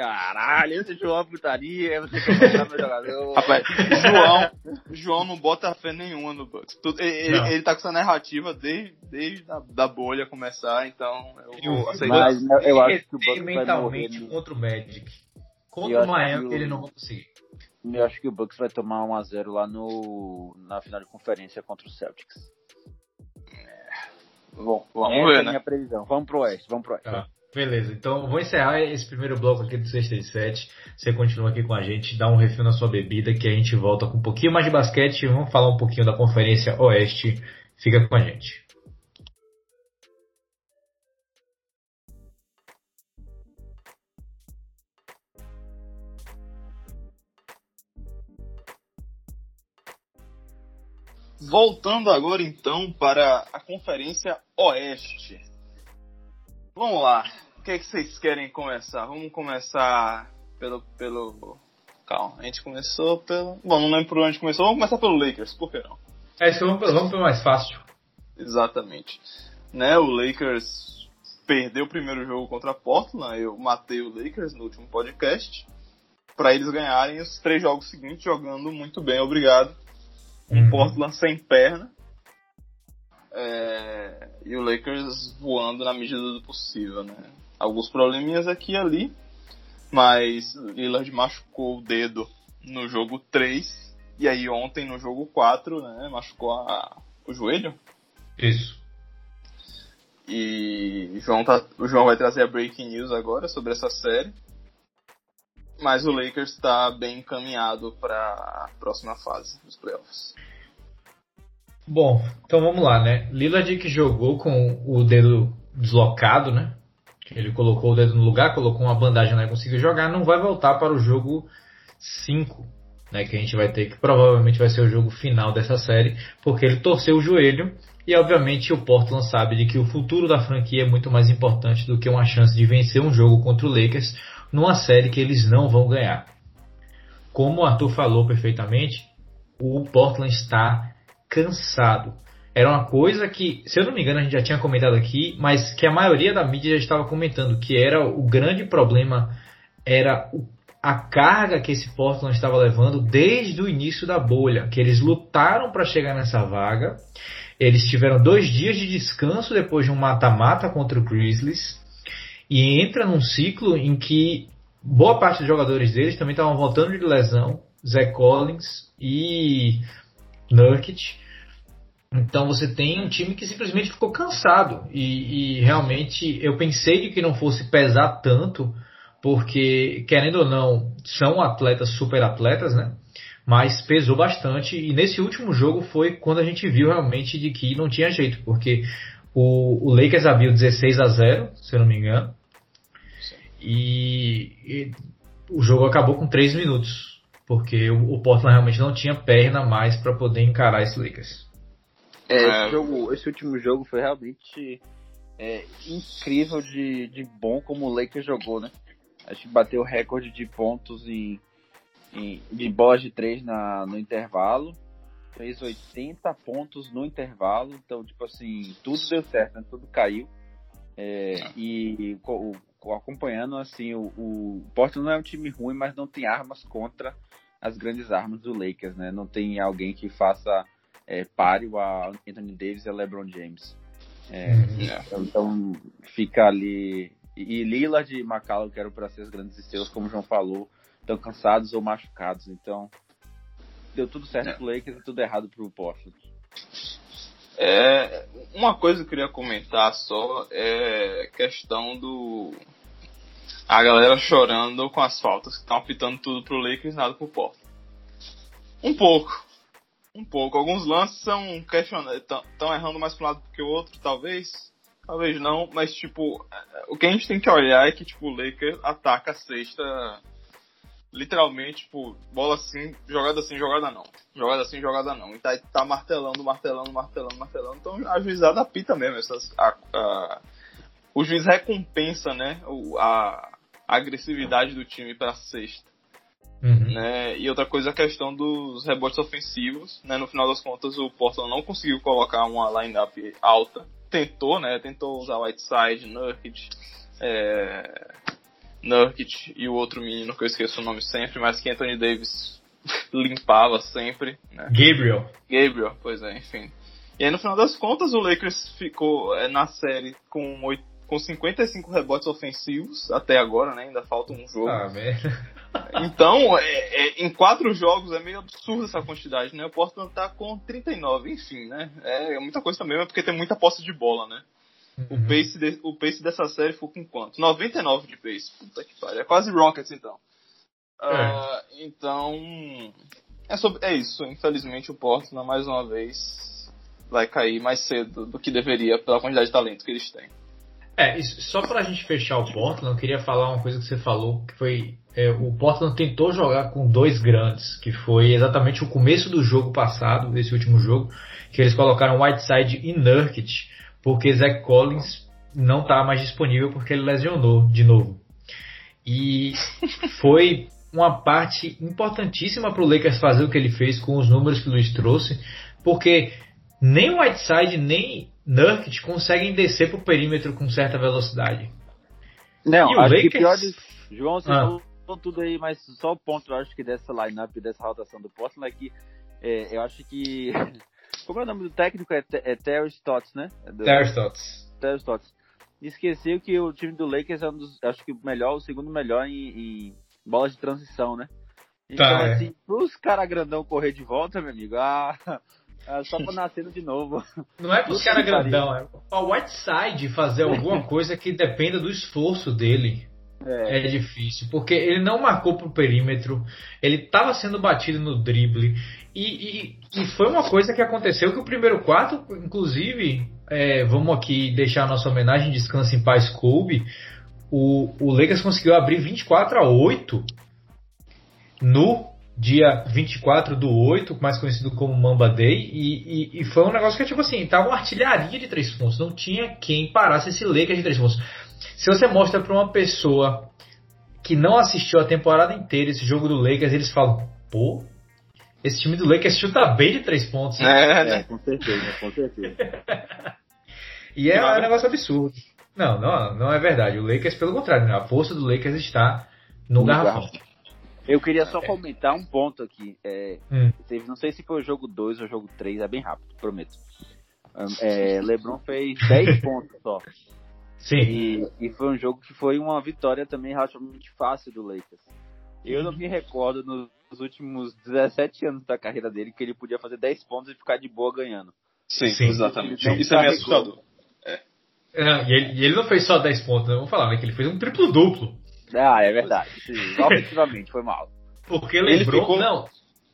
Speaker 2: Caralho, esse João é putaria, você quer meu jogador.
Speaker 3: Rapaz, João, João não bota fé nenhuma no Bucks. Ele, ele tá com essa narrativa desde, desde a da bolha começar, então eu vou aceitar.
Speaker 1: Mas eu acho que o Bucks mentalmente vai morrer, contra o Magic. Contra o Miami o... ele não vai conseguir.
Speaker 2: Eu acho que o Bucks vai tomar 1x0 lá no, na final de conferência contra o Celtics.
Speaker 3: É. Bom, vamos Essa ver, é
Speaker 2: né? minha previsão. Vamos pro Oeste, vamos pro Oeste.
Speaker 1: Ah. Beleza, então vou encerrar esse primeiro bloco aqui do 67. Você continua aqui com a gente, dá um refil na sua bebida que a gente volta com um pouquinho mais de basquete e vamos falar um pouquinho da Conferência Oeste. Fica com a gente.
Speaker 3: Voltando agora então para a Conferência Oeste. Vamos lá. O que, é que vocês querem começar? Vamos começar pelo. pelo. Calma, a gente começou pelo. Bom, não lembro por onde a gente começou. Vamos começar pelo Lakers, por que não?
Speaker 1: É, isso vamos, vamos pelo mais fácil.
Speaker 3: Exatamente. Né, o Lakers perdeu o primeiro jogo contra a Portland. Eu matei o Lakers no último podcast. Para eles ganharem os três jogos seguintes jogando muito bem, obrigado. Um uhum. Portland sem perna. É, e o Lakers voando na medida do possível, né? Alguns probleminhas aqui e ali, mas Lillard machucou o dedo no jogo 3, e aí ontem no jogo 4, né, machucou a, o joelho.
Speaker 1: Isso.
Speaker 3: E João tá, o João vai trazer a breaking news agora sobre essa série. Mas o Lakers está bem encaminhado para a próxima fase dos playoffs.
Speaker 1: Bom, então vamos lá, né? Lillard que jogou com o dedo deslocado, né? Ele colocou o dedo no lugar, colocou uma bandagem lá e conseguiu jogar, não vai voltar para o jogo 5, né? Que a gente vai ter, que provavelmente vai ser o jogo final dessa série, porque ele torceu o joelho e obviamente o Portland sabe de que o futuro da franquia é muito mais importante do que uma chance de vencer um jogo contra o Lakers numa série que eles não vão ganhar. Como o Arthur falou perfeitamente, o Portland está cansado. Era uma coisa que, se eu não me engano, a gente já tinha comentado aqui, mas que a maioria da mídia já estava comentando, que era o grande problema era o a carga que esse Portland estava levando desde o início da bolha, que eles lutaram para chegar nessa vaga. Eles tiveram dois dias de descanso depois de um mata-mata contra o Grizzlies e entra num ciclo em que boa parte dos jogadores deles também estavam voltando de lesão, Zé Collins e Nurkic. Então você tem um time que simplesmente ficou cansado e, e realmente eu pensei de que não fosse pesar tanto, porque querendo ou não são atletas super atletas, né? Mas pesou bastante e nesse último jogo foi quando a gente viu realmente de que não tinha jeito, porque o, o Lakers abriu 16 a 0, se eu não me engano, e, e o jogo acabou com 3 minutos, porque o, o Portland realmente não tinha perna mais para poder encarar esse Lakers.
Speaker 2: É, esse, é. jogo, esse último jogo foi realmente é, incrível de, de bom como o Lakers jogou, né? Acho que bateu o recorde de pontos em, em, de bolas de 3 na, no intervalo. Fez 80 pontos no intervalo. Então, tipo assim, tudo deu certo, né? tudo caiu. É, e o, acompanhando, assim, o, o Portland não é um time ruim, mas não tem armas contra as grandes armas do Lakers, né? Não tem alguém que faça é, páreo a Anthony Davis e a LeBron James. É, uhum. então fica ali. E Lillard e McCallum, que eram para ser as grandes estrelas, como o João falou, estão cansados ou machucados. Então deu tudo certo é. pro Lakers e tudo errado pro Portland.
Speaker 3: É, uma coisa que eu queria comentar só é questão do. A galera chorando com as faltas, que estão apitando tudo pro Lakers nada pro Porto. Um pouco. Um pouco. Alguns lances são questionados. Estão errando mais para um lado do que o outro, talvez. Talvez não, mas tipo, o que a gente tem que olhar é que tipo, o Lakers ataca a sexta literalmente, tipo, bola assim, jogada assim, jogada não. Jogada assim, jogada não. E tá, tá martelando, martelando, martelando, martelando. Então a juizada apita mesmo. Essas, a, a, o juiz recompensa, né, a, a agressividade do time pra sexta. Uhum. Né? E outra coisa é a questão dos rebotes ofensivos. Né? No final das contas, o Portland não conseguiu colocar uma lineup alta. Tentou, né? Tentou usar Whiteside, Nurkic, é... Nurkic e o outro menino que eu esqueço o nome sempre, mas que Anthony Davis limpava sempre. Né?
Speaker 1: Gabriel.
Speaker 3: Gabriel, pois é, enfim. E aí no final das contas o Lakers ficou é, na série com, 8, com 55 rebotes ofensivos até agora, né? Ainda falta um jogo.
Speaker 1: Ah, merda.
Speaker 3: Então, é, é, em quatro jogos é meio absurdo essa quantidade, né? O Portland tá com 39, enfim, né? É, é muita coisa também, é porque tem muita posse de bola, né? Uhum. O, pace de, o pace dessa série ficou com quanto? 99 de pace. Puta que pariu. É quase Rockets, então. Uh, então, é, sobre, é isso. Infelizmente, o Portland, mais uma vez, vai cair mais cedo do que deveria pela quantidade de talento que eles têm.
Speaker 1: É, só pra gente fechar o Portland, eu queria falar uma coisa que você falou, que foi é, o Portland tentou jogar com dois grandes, que foi exatamente o começo do jogo passado, desse último jogo, que eles colocaram Whiteside e Nurkic, porque Zach Collins não está mais disponível porque ele lesionou de novo. E foi uma parte importantíssima para o Lakers fazer o que ele fez com os números que o Luiz trouxe, porque nem Whiteside nem Nurkic conseguem descer para o perímetro com certa velocidade.
Speaker 2: Não, e o acho Lakers... que pior de... João, você ah. falou tudo aí, mas só o ponto, eu acho que dessa lineup, dessa rotação do Portland é que é, eu acho que... Como é o nome do técnico? É, é Terry Stotts, né? É
Speaker 1: Terry Stotts.
Speaker 2: Terry Stotts. Esqueceu que o time do Lakers é um dos, acho que o melhor, o segundo melhor em, em bolas de transição, né? Então, tá, é. assim, pros caras grandão correr de volta, meu amigo, ah, é só pra nascer de novo.
Speaker 1: Não é pros caras grandão, é pra Whiteside fazer alguma coisa que dependa do esforço dele. É. é. difícil, porque ele não marcou pro perímetro, ele estava sendo batido no drible, e, e, e, foi uma coisa que aconteceu que o primeiro quarto, inclusive, é, vamos aqui deixar nossa homenagem, descanse em paz, Kobe, o, o Lakers conseguiu abrir 24 a 8 no dia 24 do 8, mais conhecido como Mamba Day, e, e, e, foi um negócio que, tipo assim, tava uma artilharia de três pontos, não tinha quem parasse esse Lakers de três pontos. Se você mostra para uma pessoa que não assistiu a temporada inteira esse jogo do Lakers, eles falam, pô, esse time do Lakers chuta bem de três pontos.
Speaker 2: Né? É, né? É, com certeza, com certeza.
Speaker 1: e é um negócio absurdo. Não, não, não é verdade. O Lakers, pelo contrário, né? a força do Lakers está no, no garrafão.
Speaker 2: Eu queria só comentar um ponto aqui. É,
Speaker 1: Hum.
Speaker 2: teve, não sei se foi o jogo 2 ou o jogo 3, é bem rápido, prometo. É, LeBron fez 10 pontos só.
Speaker 1: Sim.
Speaker 2: E, e foi um jogo que foi uma vitória também relativamente fácil do Lakers. Eu não me recordo nos últimos 17 anos da carreira dele que ele podia fazer 10 pontos e ficar de boa ganhando.
Speaker 3: Sim,
Speaker 1: Sim.
Speaker 3: exatamente. Isso é meio assustador.
Speaker 1: É, e, ele, e ele não fez só 10 pontos, né? Vamos falar, né? Que ele fez um triplo-duplo.
Speaker 2: Ah, é verdade. Sim, ofensivamente foi mal.
Speaker 1: Porque
Speaker 3: Ele
Speaker 1: LeBron.
Speaker 3: ficou-
Speaker 1: Não.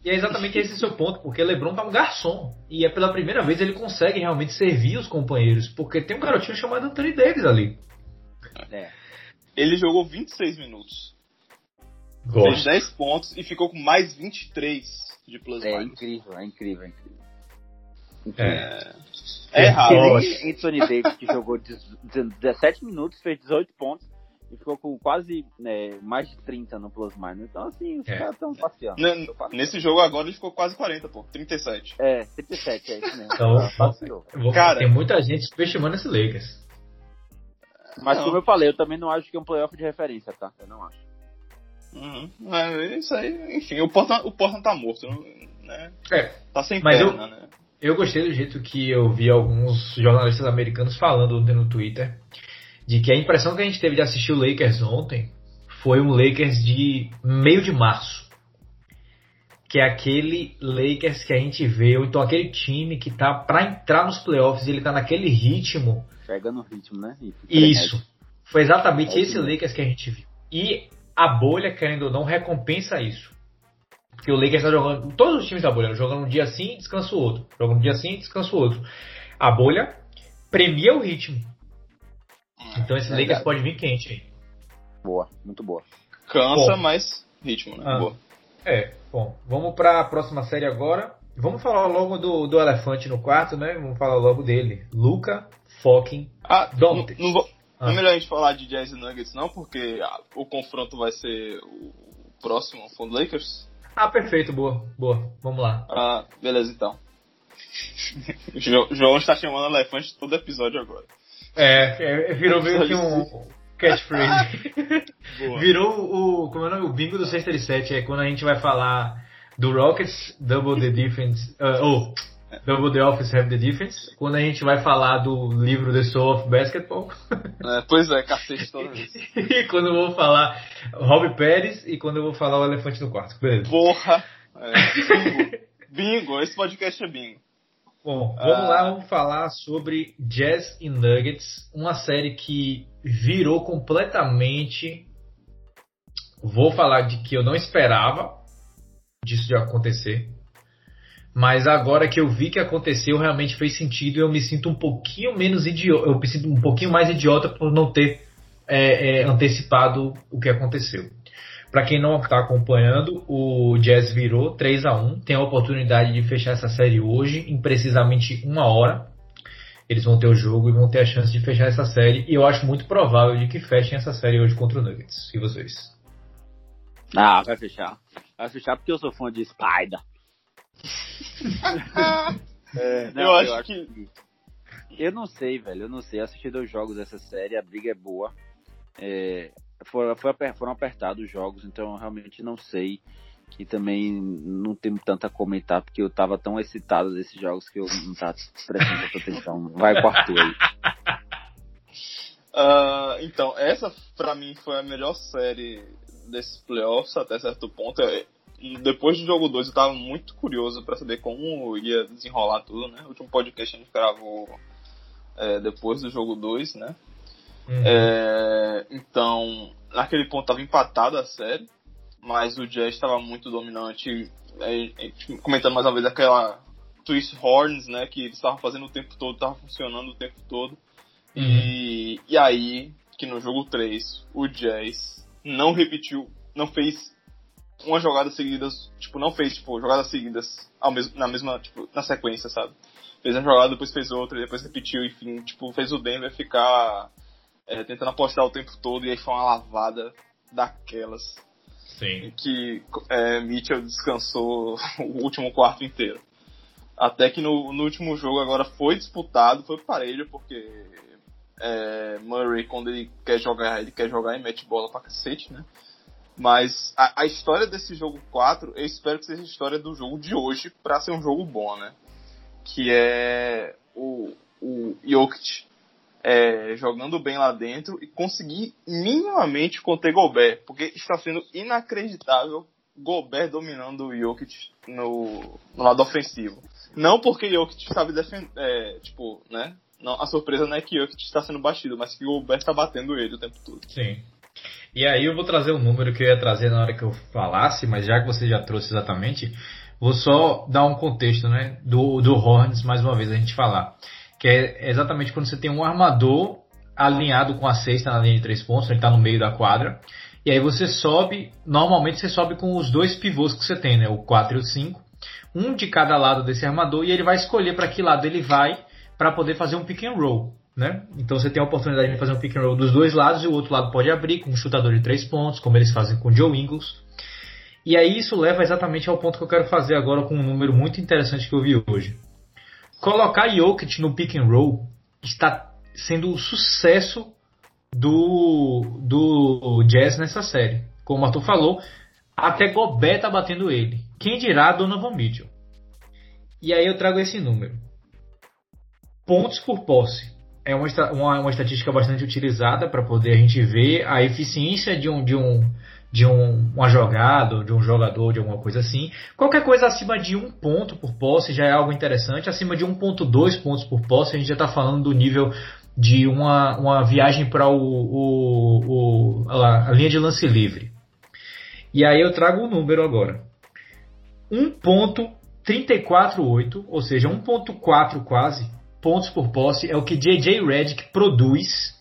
Speaker 1: E é exatamente esse o seu ponto, porque LeBron tá um garçom. E é pela primeira vez ele consegue realmente servir os companheiros. Porque tem um garotinho chamado Anthony Davis ali.
Speaker 2: É.
Speaker 3: Ele jogou 26 minutos. Fez
Speaker 1: Gosto.
Speaker 3: 10 pontos e ficou com mais 23 de plus
Speaker 2: É
Speaker 3: minus.
Speaker 2: incrível, é incrível, é incrível.
Speaker 1: É.
Speaker 3: É errado.
Speaker 2: Anthony Davis, que jogou 17 minutos, fez 18 pontos e ficou com quase né, mais de 30 no plus minus. Então, assim, os
Speaker 1: É.
Speaker 2: caras estão passeando.
Speaker 3: Nesse jogo agora ele ficou quase 40, pô. 37.
Speaker 2: É, 37, é isso mesmo.
Speaker 1: Então,
Speaker 2: Passeou.
Speaker 1: Eu vou-
Speaker 3: Cara-
Speaker 1: tem muita gente subestimando esse Lakers.
Speaker 2: Mas
Speaker 3: Não.
Speaker 2: como eu falei, eu também não acho que é um playoff de referência, tá? Eu não acho.
Speaker 3: Uhum. É, isso aí, enfim, o Portland, o Portland tá morto, né?
Speaker 1: É,
Speaker 3: Tá sem
Speaker 1: Mas eu-
Speaker 3: perna, né?
Speaker 1: Eu gostei do jeito que eu vi alguns jornalistas americanos falando no Twitter de que a impressão que a gente teve de assistir o Lakers ontem foi um Lakers de meio de março. Que é aquele Lakers que a gente vê, ou então aquele time que tá pra entrar nos playoffs, ele tá naquele ritmo.
Speaker 2: Pegando o ritmo, né?
Speaker 1: Isso. Foi exatamente
Speaker 2: É
Speaker 1: esse. Lakers que a gente viu. E a bolha, querendo ou não, recompensa isso. Porque o Lakers tá jogando. Todos os times da bolha, jogando um dia sim, descansa o outro. Jogando um dia sim, descansa o outro. A bolha premia o ritmo. Então esse
Speaker 2: Verdade.
Speaker 1: Lakers pode vir quente aí.
Speaker 2: Boa, muito boa.
Speaker 3: Cansa,
Speaker 1: Bom.
Speaker 3: mas ritmo, né?
Speaker 1: Ah.
Speaker 3: Boa.
Speaker 1: É, bom. Vamos pra próxima série agora. Vamos falar logo do, do elefante no quarto, né? Vamos falar logo dele. Luca fucking.
Speaker 3: Ah, não, não, vou- não
Speaker 1: Ah.
Speaker 3: é melhor a gente falar de Jazz e Nuggets, não, porque ah, o confronto vai ser o próximo com Lakers.
Speaker 1: Ah, perfeito, boa, boa. Vamos lá.
Speaker 3: Ah, beleza, então. João está chamando elefante todo episódio agora.
Speaker 1: É, é, virou meio que um catchphrase. Virou o, como é o nome? O bingo do 637. É quando a gente vai falar do Rockets, Double the Defense. Uh, ou Double the Office Have the Difference. Quando a gente vai falar do livro The Soul of Basketball.
Speaker 3: É, pois é, cacete toda vez.
Speaker 1: e quando eu vou falar Rob Pérez. E quando eu vou falar o Elefante no Quarto. Beleza.
Speaker 3: Porra! É, bingo. bingo, esse podcast é bingo.
Speaker 1: Bom, vamos lá, vamos falar sobre Jazz e Nuggets, uma série que virou completamente. Vou falar de que eu não esperava disso de acontecer, mas agora que eu vi que aconteceu, realmente fez sentido e eu me sinto um pouquinho menos idiota, eu me sinto um pouquinho mais idiota por não ter é, é, antecipado o que aconteceu. Para quem não está acompanhando, o Jazz virou 3 a 1 Tem a oportunidade de fechar essa série hoje, em precisamente uma hora. Eles vão ter o jogo e vão ter a chance de fechar essa série. E eu acho muito provável de que fechem essa série hoje contra o Nuggets. E vocês?
Speaker 2: Ah, vai fechar. Vai fechar porque eu sou fã de Spider. É,
Speaker 3: eu, acho que.
Speaker 2: Eu não sei, velho. Eu não sei. Eu assisti dois jogos dessa série, a briga é boa. É, foram, foram apertados os jogos, então eu realmente não sei. E também não tenho tanto a comentar, porque eu tava tão excitado desses jogos que eu não tava prestando atenção. Vai com o Arthur aí.
Speaker 3: Ah, então, essa pra mim foi a melhor série desses playoffs até certo ponto. É, Depois do jogo 2 eu tava muito curioso pra saber como ia desenrolar tudo, né? O último podcast a gente gravou é, depois do jogo 2, né?
Speaker 1: Uhum.
Speaker 3: É, então, naquele ponto tava empatado a série, mas o Jazz estava muito dominante. É, é, tipo, comentando mais uma vez aquela twist horns, né, que eles estavam fazendo o tempo todo, estava funcionando o tempo todo. E, e aí, que no jogo 3, o Jazz não repetiu, não fez uma jogada seguida, tipo, não fez, tipo, jogadas seguidas ao mesmo, na mesma, tipo, na sequência, sabe? Fez uma jogada, depois fez outra, depois repetiu, enfim, tipo, fez o Denver ficar é, tentando apostar o tempo todo, e aí foi uma lavada daquelas
Speaker 1: Sim.
Speaker 3: que é, Mitchell descansou o último quarto inteiro. Até que no, no último jogo agora foi disputado, foi parelho, porque é, Murray, quando ele quer jogar, ele quer jogar e mete bola pra cacete, né? Mas a, a, história desse jogo 4, eu espero que seja a história do jogo de hoje para ser um jogo bom, né? Que é o, o Jokic é, jogando bem lá dentro e conseguir minimamente conter Gobert, porque está sendo inacreditável Gobert dominando o Jokic no, no lado ofensivo. Não porque Jokic sabe defender, é, tipo, né? Não, a surpresa não é que Jokic está sendo batido, mas que o Gobert está batendo ele o tempo todo.
Speaker 1: Sim. E aí eu vou trazer um número que eu ia trazer na hora que eu falasse, mas já que você já trouxe exatamente, vou só dar um contexto, né, do, do Horns, mais uma vez a gente falar. Que é exatamente quando você tem um armador alinhado com a cesta na linha de três pontos, ele está no meio da quadra, e aí você sobe, normalmente você sobe com os dois pivôs que você tem, né, o 4 e o 5, um de cada lado desse armador, e ele vai escolher para que lado ele vai para poder fazer um pick and roll né? Então você tem a oportunidade de fazer um pick and roll dos dois lados e o outro lado pode abrir com um chutador de três pontos, como eles fazem com o Joe Ingles. E aí isso leva exatamente ao ponto que eu quero fazer agora com um número muito interessante que eu vi hoje. Colocar Jokic no pick and roll está sendo o sucesso do, do Jazz nessa série. Como o Arthur falou, até Gobert tá batendo ele. Quem dirá Donovan Mitchell? E aí eu trago esse número. Pontos por posse é uma, uma, uma estatística bastante utilizada para poder a gente ver a eficiência de um, de um, de um, uma jogada, de um jogador, de alguma coisa assim. Qualquer coisa acima de um ponto por posse já é algo interessante. Acima de 1.2 pontos por posse, a gente já está falando do nível de uma, uma viagem para o, o, o, a, a linha de lance livre. E aí eu trago um número agora. 1.348, ou seja, 1.4 quase, pontos por posse é o que JJ Redick produz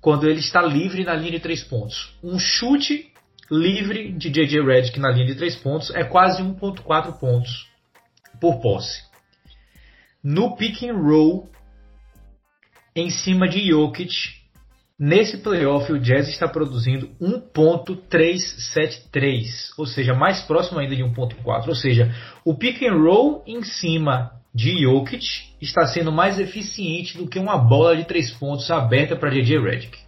Speaker 1: quando ele está livre na linha de três pontos. Um chute livre de JJ Redick na linha de três pontos é quase 1.4 pontos por posse. No pick and roll, em cima de Jokic, nesse playoff o Jazz está produzindo 1.373, ou seja, mais próximo ainda de 1.4. Ou seja, o pick and roll em cima de Jokic está sendo mais eficiente do que uma bola de três pontos aberta para JJ Redick.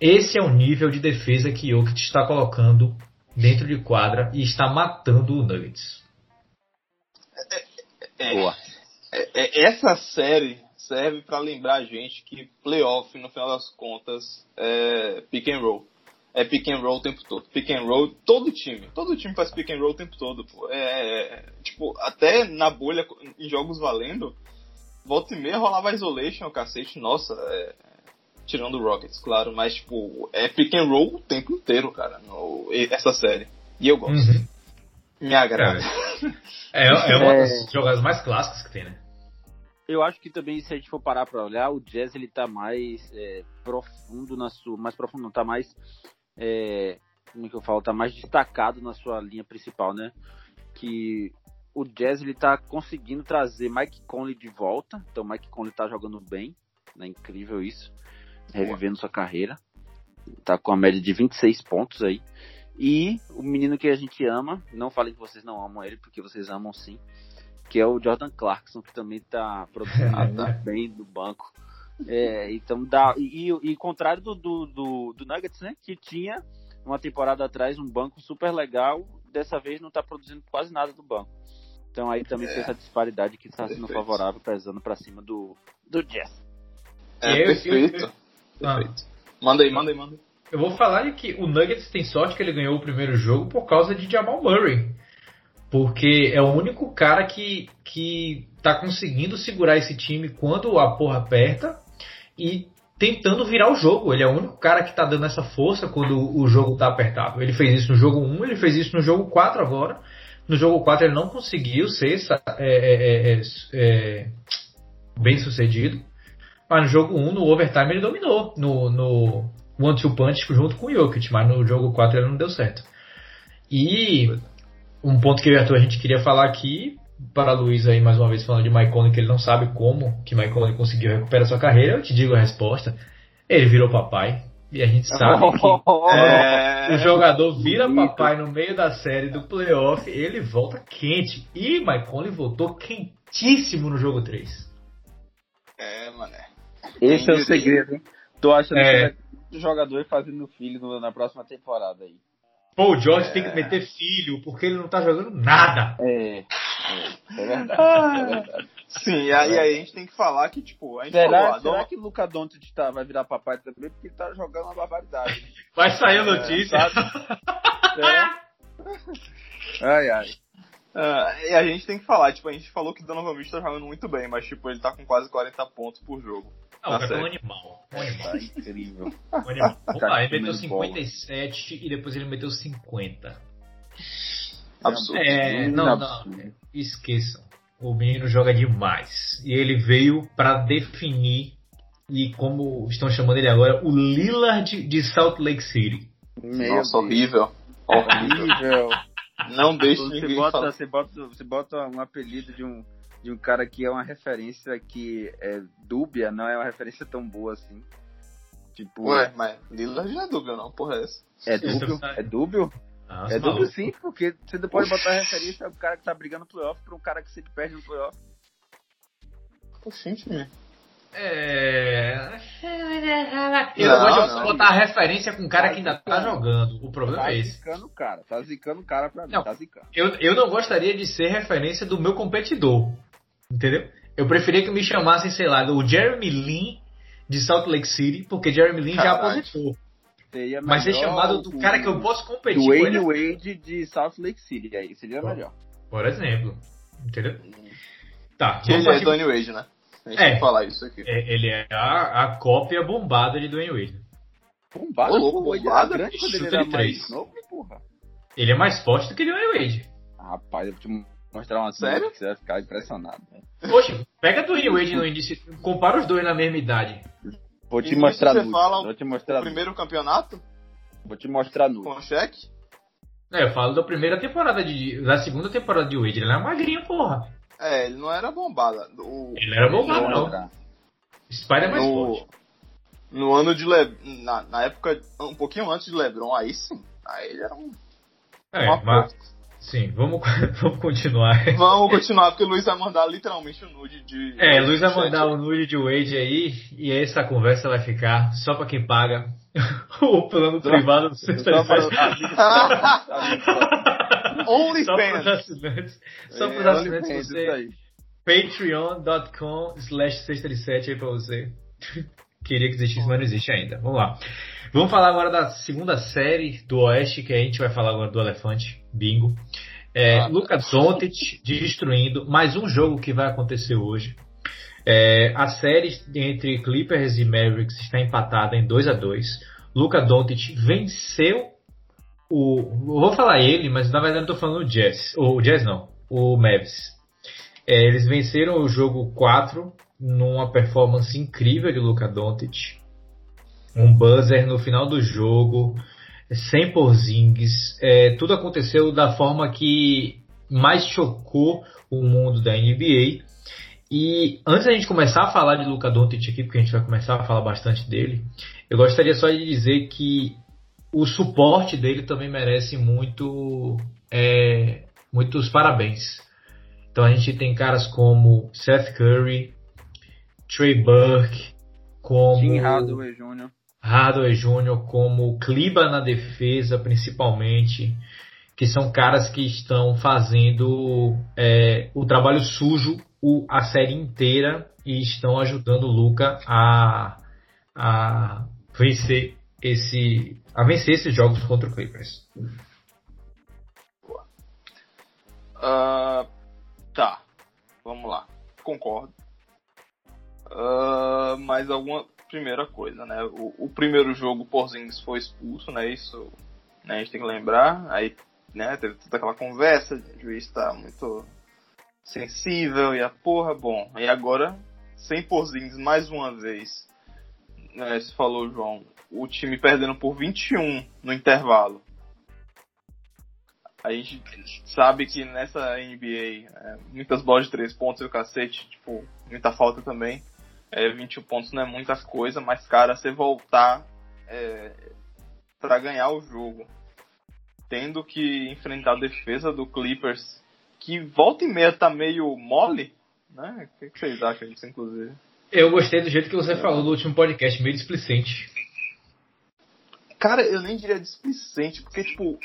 Speaker 1: Esse é o nível de defesa que Jokic está colocando dentro de quadra e está matando o Nuggets.
Speaker 3: É, é, é, é essa série serve para lembrar a gente que playoff, no final das contas, é pick and roll é pick and roll o tempo todo. Pick and roll, todo time. Todo time faz pick and roll o tempo todo, pô. É, é, é tipo, até na bolha, em jogos valendo, volta e meia rolava isolation, o cacete, nossa, é, tirando o Rockets, claro, mas, tipo, é pick and roll o tempo inteiro, cara, no, essa série. E eu gosto. Uhum. Me agrada.
Speaker 1: É, é, é uma das jogadas mais clássicas que tem, né?
Speaker 2: Eu acho que também, se a gente for parar pra olhar, o Jazz ele tá mais é, profundo na sua. Mais profundo, não, tá mais é, como é que eu falo, tá mais destacado na sua linha principal, né? Que o Jazz ele tá conseguindo trazer Mike Conley de volta. Então o Mike Conley tá jogando bem, né? Incrível isso. Revivendo sua carreira. Tá com a média de 26 pontos aí. E o menino que a gente ama, não falei que vocês não amam ele, porque vocês amam sim, que é o Jordan Clarkson, que também tá produzindo bem do banco. É, então dá. E, e, e contrário do, do, do, do, Nuggets, né? Que tinha uma temporada atrás um banco super legal, dessa vez não está produzindo quase nada do banco. Então aí também é. tem essa disparidade que está sendo favorável, pesando para cima do, do Jazz.
Speaker 3: É, eu, perfeito. Eu, eu, perfeito. Ah. Manda aí, manda aí, manda aí.
Speaker 1: Eu vou falar que o Nuggets tem sorte que ele ganhou o primeiro jogo por causa de Jamal Murray. Porque é o único cara que, que tá conseguindo segurar esse time quando a porra aperta e tentando virar o jogo. Ele é o único cara que está dando essa força quando o jogo está apertado. Ele fez isso no jogo 1, ele fez isso no jogo 4 agora. No jogo 4 ele não conseguiu ser é, é, é, é, bem sucedido. Mas no jogo 1, no overtime, ele dominou no, no one-two punch junto com o Jokic. Mas no jogo 4 ele não deu certo. E um ponto que eu e Arthur a gente queria falar aqui para Luiz aí mais uma vez falando de Mike Conley, que ele não sabe como que Conley conseguiu recuperar sua carreira, eu te digo a resposta. Ele virou papai. E a gente sabe que é, o jogador vira papai no meio da série do playoff, ele volta quente. E Conley voltou quentíssimo no jogo 3.
Speaker 3: É, mané.
Speaker 2: Esse é o segredo, hein? Tô achando é. que o jogador fazendo filho na próxima temporada aí.
Speaker 1: Paul George é. tem que meter filho, porque ele não tá jogando nada.
Speaker 2: É, é, é verdade. é verdade.
Speaker 3: Sim, e aí, aí, a gente tem que falar que, tipo, a gente
Speaker 2: será,
Speaker 3: falou,
Speaker 2: será que Luca Doncic tá, vai virar papai também? Porque ele tá jogando uma barbaridade.
Speaker 1: Vai sair a notícia.
Speaker 2: É, ai, ai.
Speaker 3: Uh, e a gente tem que falar, tipo, a gente falou que Donovan Mitchell tá jogando muito bem, mas tipo, ele tá com quase 40 pontos por jogo.
Speaker 1: Não, tá o cara é um animal. Um animal.
Speaker 2: Tá incrível.
Speaker 1: Um animal. Vamos lá, ele meteu 57 bola. e depois ele meteu 50.
Speaker 3: Absurdo.
Speaker 1: É, não, não. Esqueçam. O menino joga demais. E ele veio para definir, e como estão chamando ele agora, o Lillard de Salt Lake City.
Speaker 3: Meu Nossa, horrível.
Speaker 2: Horrível.
Speaker 3: Não deixe
Speaker 2: você
Speaker 3: ninguém
Speaker 2: bota,
Speaker 3: falar.
Speaker 2: Você bota, você bota um apelido de um, de um cara que é uma referência que é dúbia, não é uma referência tão boa assim. Tipo.
Speaker 3: Ué, mas Lillard não é dúbio, não, porra, é essa.
Speaker 2: É dúbio? É dúbio?
Speaker 1: Ah,
Speaker 2: é dúbio sim, porque você não pode botar referência ao cara que tá brigando no playoff pra um cara que sempre perde no playoff.
Speaker 3: Oxente, né?
Speaker 1: É. Eu não, gosto de botar referência com um cara que ainda tá jogando. O problema
Speaker 2: tá
Speaker 1: é esse.
Speaker 2: zicando o cara, tá zicando o cara pra mim,
Speaker 1: Não.
Speaker 2: tá zicando.
Speaker 1: Eu, eu não gostaria de ser referência do meu competidor. Entendeu? Eu preferia que me chamassem, sei lá, do Jeremy Lin de Salt Lake City, porque Jeremy Lin já
Speaker 3: Caralho.
Speaker 1: aposentou.
Speaker 2: Seria
Speaker 1: Mas ser chamado do
Speaker 2: o-
Speaker 1: cara que eu posso competir com
Speaker 2: Dwayne
Speaker 1: ele.
Speaker 2: Wade de South Lake City, aí seria
Speaker 1: Bom.
Speaker 2: melhor.
Speaker 1: Por exemplo. Entendeu? Tá,
Speaker 3: Que
Speaker 1: vamos
Speaker 3: ele é Donny Wade, né? A gente
Speaker 1: É.
Speaker 3: tem que falar isso aqui.
Speaker 1: É, ele é a, a cópia bombada de Dwayne Wade.
Speaker 2: Bombada,
Speaker 3: Ô, louco, bombada,
Speaker 2: grande quando ele
Speaker 1: chuta
Speaker 2: era
Speaker 1: de
Speaker 2: mais
Speaker 1: três.
Speaker 2: novo, porra.
Speaker 1: Ele é mais forte do que Dwayne Wade.
Speaker 2: Rapaz, eu vou te mostrar uma
Speaker 3: Sério?
Speaker 2: cena que você vai ficar impressionado. né?
Speaker 1: Poxa, pega Dwayne Wade no índice, compara os dois na mesma idade.
Speaker 2: Vou te
Speaker 3: Início
Speaker 2: mostrar
Speaker 3: você fala
Speaker 2: vou te mostrar
Speaker 3: primeiro campeonato
Speaker 2: Vou te mostrar nudes.
Speaker 3: com o cheque?
Speaker 1: É, eu falo da primeira temporada de. da segunda temporada de Wade. Ele era magrinho, porra.
Speaker 3: É, ele não era bombada. O,
Speaker 1: Ele era bombado, não.
Speaker 2: mostrar.
Speaker 1: Spider é mais
Speaker 3: no,
Speaker 1: forte.
Speaker 3: no ano de Le... na, na época, um pouquinho antes de LeBron, aí sim. Aí ele era um.
Speaker 1: É,
Speaker 3: uma
Speaker 1: mas. Sim, vamos, vamos continuar.
Speaker 3: Vamos continuar, porque o Luiz vai mandar literalmente o nude de.
Speaker 1: É, Luiz vai mandar o nude de Wade aí, e essa conversa vai ficar só pra quem paga o plano privado do Sexta
Speaker 2: para
Speaker 3: Only
Speaker 1: Só pros
Speaker 3: fans.
Speaker 1: assinantes. Só pros
Speaker 2: É,
Speaker 1: assinantes
Speaker 2: OnlyFans,
Speaker 1: você. patreon.com slash 637 aí pra você. Queria que existisse, mas não existe ainda. Vamos lá. Vamos falar agora da segunda série do Oeste, que a gente vai falar agora do Elefante, bingo. É,
Speaker 3: Ah,
Speaker 1: Luca Doncic destruindo mais um jogo que vai acontecer hoje. É, a série entre Clippers e Mavericks está empatada em 2 a 2 Luca Doncic venceu o. eu Vou falar ele, mas na verdade eu tô falando o Jazz. O Jazz não, o Mavs. É, eles venceram o jogo 4 numa performance incrível de Luca Doncic. Um buzzer no final do jogo, sem Porzingis. É, tudo aconteceu da forma que mais chocou o mundo da NBA. E antes da gente começar a falar de Luca Doncic aqui, porque a gente vai começar a falar bastante dele, eu gostaria só de dizer que o suporte dele também merece muito, é, muitos parabéns. Então a gente tem caras como Seth Curry, Trey Burke, como
Speaker 2: Tim Hardaway Jr.
Speaker 1: Hardaway Jr., como Kliba na defesa, principalmente, que são caras que estão fazendo é, o trabalho sujo o- a série inteira e estão ajudando o Luca a, a vencer esse a vencer esses jogos contra o Clippers.
Speaker 3: Ah, tá, vamos lá. Concordo. Ah, mais alguma primeira coisa, né? O, o primeiro jogo, o Porzingis foi expulso, né? Isso né, a gente tem que lembrar. Aí, né, teve toda aquela conversa, o juiz tá muito sensível e a porra, bom. E agora, sem Porzingis mais uma vez, né, você falou, João, o time perdendo por 21 no intervalo. A gente sabe que nessa NBA, é, muitas bolas de três pontos e o cacete, tipo, muita falta também. É, 21 pontos não é muita coisa, mas, cara, você voltar é, para ganhar o jogo, tendo que enfrentar a defesa do Clippers, que volta e meia tá meio mole, né? O que, que vocês acham disso, inclusive?
Speaker 1: Eu gostei do jeito que você falou no último podcast, meio displicente.
Speaker 3: Cara, eu nem diria displicente, porque, tipo,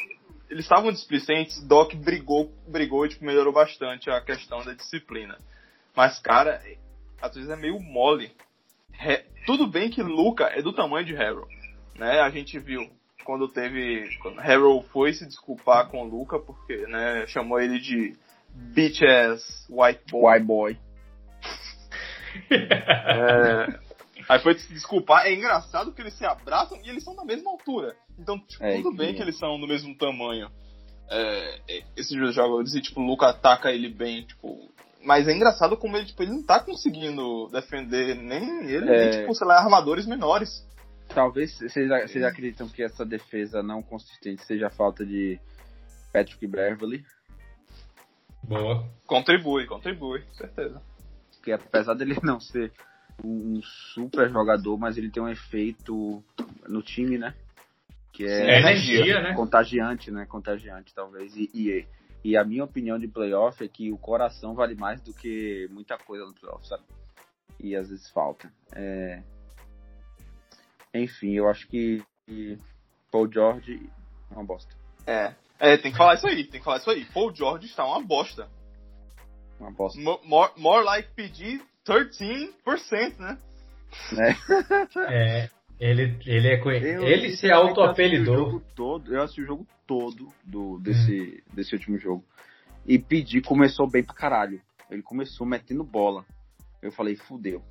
Speaker 3: eles estavam displicentes, Doc brigou, brigou e tipo, melhorou bastante a questão da disciplina. Mas, cara, às vezes é meio mole. tudo bem que Luca é do tamanho de Harold. Né? A gente viu quando teve. Quando Harold foi se desculpar com Luca, porque né, chamou ele de bitch ass white boy.
Speaker 2: White boy.
Speaker 3: é, aí foi se desculpar. É engraçado que eles se abraçam e eles são da mesma altura. Então, tipo, é, tudo bem que eles são do mesmo tamanho. É, é esses jogadores e, tipo, o Luca ataca ele bem, tipo. Mas é engraçado como ele, tipo, ele não tá conseguindo defender nem ele, é... nem, tipo, sei lá, armadores menores.
Speaker 2: Talvez vocês, vocês acreditam que essa defesa não consistente seja a falta de Patrick Beverly?
Speaker 3: Boa. Contribui, contribui, certeza.
Speaker 2: Porque apesar dele não ser um super jogador, mas ele tem um efeito no time, né? Que é,
Speaker 1: é energia, né?
Speaker 2: Contagiante, né? Contagiante, talvez. E, e, e, a minha opinião de playoff é que o coração vale mais do que muita coisa no playoff, sabe? E às vezes falta. É, enfim, eu acho que Paul George é uma bosta.
Speaker 3: É. É, tem que falar isso aí, tem que falar isso aí. Paul George está uma bosta.
Speaker 2: Uma bosta.
Speaker 3: more, more like PG 13%, né?
Speaker 1: É. é. Ele, ele é eu, ele se auto-apelidou.
Speaker 2: Todo, eu assisti o jogo todo do, desse, hum. desse último jogo. E Pedi começou bem pra caralho. Ele começou metendo bola. Eu falei, fudeu.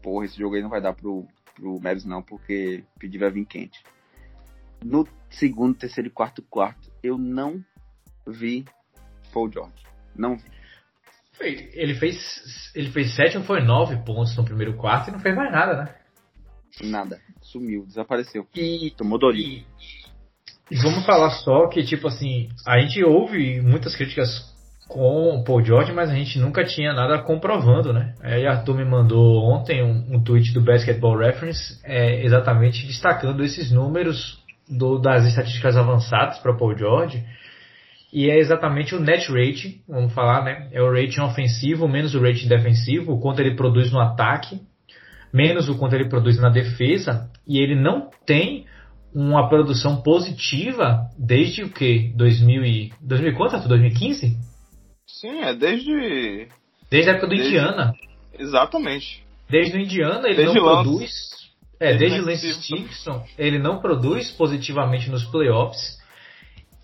Speaker 2: Porra, esse jogo aí não vai dar pro, pro Mavs não, porque pedir vai vir quente. No segundo, terceiro e quarto quarto, eu não vi Paul George. Não vi.
Speaker 1: Ele fez, ele fez sete ou foi nove pontos no primeiro quarto e não fez mais nada, né?
Speaker 2: Nada. Sumiu, desapareceu.
Speaker 1: E, Tomou Dorinho. E, e vamos falar só que, tipo assim, a gente ouve muitas críticas com o Paul George, mas a gente nunca tinha nada comprovando, né? Aí Arthur me mandou ontem um, um tweet do Basketball Reference é, exatamente destacando esses números do, das estatísticas avançadas para Paul George. E é exatamente o net rate, vamos falar, né? É o rating ofensivo menos o rating defensivo, o quanto ele produz no ataque, menos o quanto ele produz na defesa, e ele não tem uma produção positiva desde o que? 2000 e 2000 quanto? 2015?
Speaker 3: Sim, é desde.
Speaker 1: Desde a época do desde... Indiana.
Speaker 3: Exatamente.
Speaker 1: Desde o Indiana ele desde não Lance. produz. É, desde, desde Lance Stevenson, ele não produz positivamente nos playoffs.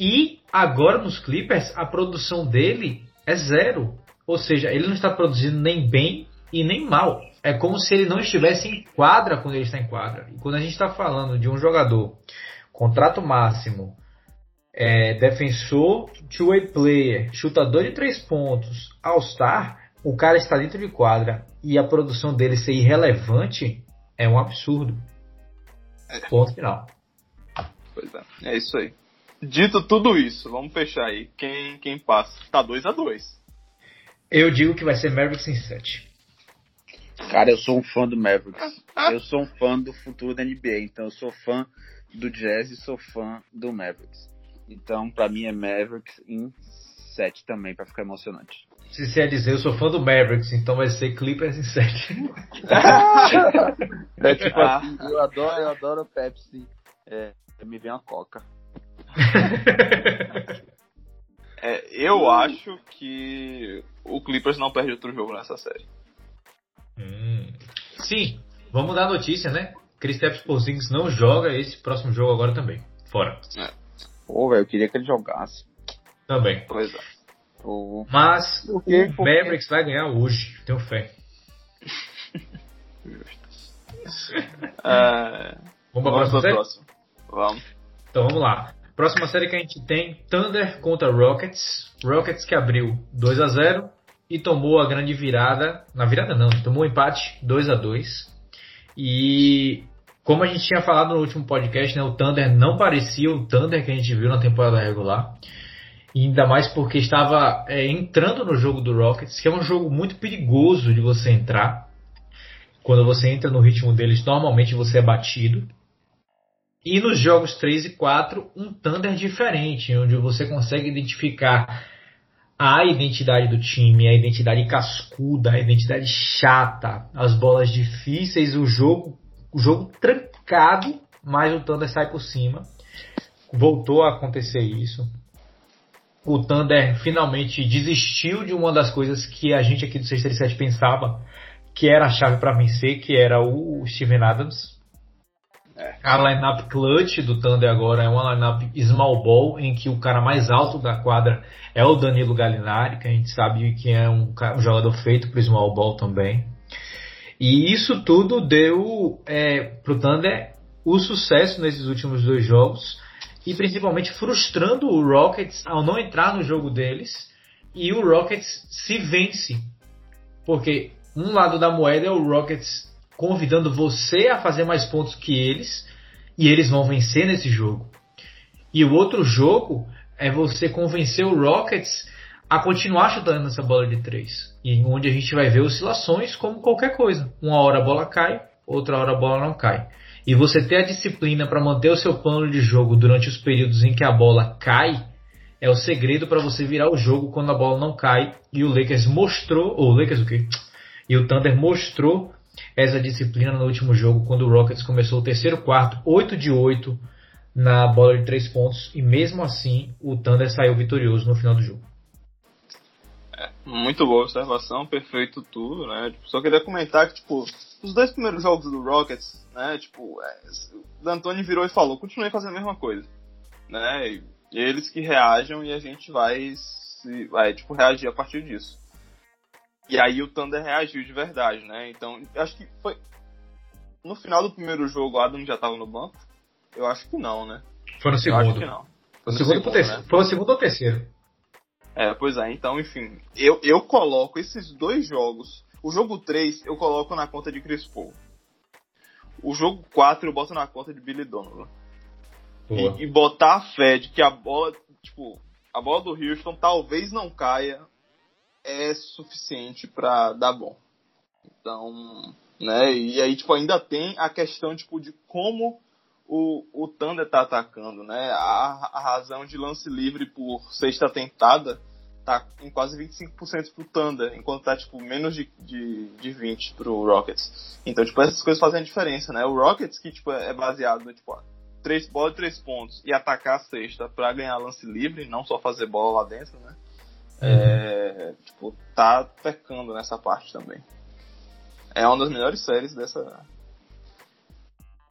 Speaker 1: E agora nos Clippers, a produção dele é zero. Ou seja, ele não está produzindo nem bem e nem mal. É como se ele não estivesse em quadra quando ele está em quadra. E quando a gente está falando de um jogador, contrato máximo, é, defensor, two-way player, chutador de três pontos, all-star, o cara está dentro de quadra e a produção dele ser irrelevante é um absurdo. É. Ponto final.
Speaker 3: Pois é, é isso aí. Dito tudo isso, vamos fechar aí. Quem, quem passa? Tá 2 a 2
Speaker 1: Eu digo que vai ser Mavericks em 7.
Speaker 2: Cara, eu sou um fã do Mavericks. eu sou um fã do futuro da NBA, então eu sou fã do Jazz e sou fã do Mavericks. Então, para mim é Mavericks em 7 também, para ficar emocionante.
Speaker 1: Se você ia dizer, eu sou fã do Mavericks, então vai ser Clippers em 7.
Speaker 2: é tipo ah. assim, eu adoro, eu adoro Pepsi. É, me vem uma coca.
Speaker 3: é, eu acho que o Clippers não perde outro jogo nessa série.
Speaker 1: Hum. Sim, vamos dar a notícia, né? Kristaps Porzingis não joga esse próximo jogo agora também. Fora.
Speaker 3: É.
Speaker 2: Pô, velho, eu queria que ele jogasse.
Speaker 1: Também.
Speaker 3: Pois é.
Speaker 1: Pô. Mas o Mavericks vai ganhar hoje, tenho fé.
Speaker 3: uh, vamos
Speaker 1: para a próxima?
Speaker 3: Vamos.
Speaker 1: Então vamos lá. Próxima série que a gente tem, Thunder contra Rockets. Rockets que abriu 2 a 0 e tomou a grande virada. Na virada não, tomou um empate 2 a 2 E como a gente tinha falado no último podcast, né, o Thunder não parecia o Thunder que a gente viu na temporada regular. ainda mais porque estava é, entrando no jogo do Rockets, que é um jogo muito perigoso de você entrar. Quando você entra no ritmo deles, normalmente você é batido. E nos jogos 3 e 4, um Thunder diferente, onde você consegue identificar a identidade do time, a identidade cascuda, a identidade chata, as bolas difíceis, o jogo o jogo trancado, mas o Thunder sai por cima. Voltou a acontecer isso. o Thunder finalmente desistiu de uma das coisas que a gente aqui do 637 pensava que era a chave para vencer, que era o Steven Adams. É. A lineup clutch do Thunder agora é uma lineup small ball, em que o cara mais alto da quadra é o Danilo Gallinari, que a gente sabe que é um, um jogador feito para small ball também. E isso tudo deu é, para o Thunder o sucesso nesses últimos dois jogos e principalmente frustrando o Rockets ao não entrar no jogo deles e o Rockets se vence. Porque um lado da moeda é o Rockets convidando você a fazer mais pontos que eles e eles vão vencer nesse jogo. E o outro jogo é você convencer o Rockets a continuar chutando essa bola de três. E onde a gente vai ver oscilações como qualquer coisa. Uma hora a bola cai, outra hora a bola não cai. E você ter a disciplina para manter o seu plano de jogo durante os períodos em que a bola cai é o segredo para você virar o jogo quando a bola não cai. E o Lakers mostrou, ou o Lakers o quê? E o Thunder mostrou essa disciplina no último jogo quando o Rockets começou o terceiro quarto, 8 de 8 na bola de três pontos e mesmo assim o Thunder saiu vitorioso no final do jogo.
Speaker 3: É, muito boa observação, perfeito tudo, né? Só queria comentar que, tipo, os dois primeiros jogos do Rockets, né, tipo, é, o D'Antoni virou e falou, continue fazendo a mesma coisa, né? E eles que reajam e a gente vai, se, vai tipo, reagir a partir disso. E aí o Thunder reagiu de verdade, né? Então, acho que foi. No final do primeiro jogo, o Adam já tava no banco? Eu acho que não, né?
Speaker 1: Foi no segundo. Eu acho que não. Foi no segundo, segundo né? Foi o segundo ou terceiro.
Speaker 3: É, pois é, então, enfim. Eu, eu coloco esses dois jogos. O jogo 3 eu coloco na conta de Chris Paul. O jogo 4 eu boto na conta de Billy Donovan. E, e, botar a fé de que a bola, tipo, a bola do Houston talvez não caia é suficiente para dar bom. Então, né? E aí, tipo, ainda tem a questão, tipo, de como o, o Thunder tá atacando, né? A, a razão de lance livre por sexta tentada tá em quase 25% pro Thunder, enquanto tá, tipo, menos de, de, de 20 pro Rockets. Então, tipo, essas coisas fazem a diferença, né? O Rockets, que, tipo, é baseado no, tipo, três bola de três pontos e atacar a sexta para ganhar lance livre, não só fazer bola lá dentro, né? É, tipo, tá pecando nessa parte também. É uma das melhores séries dessa,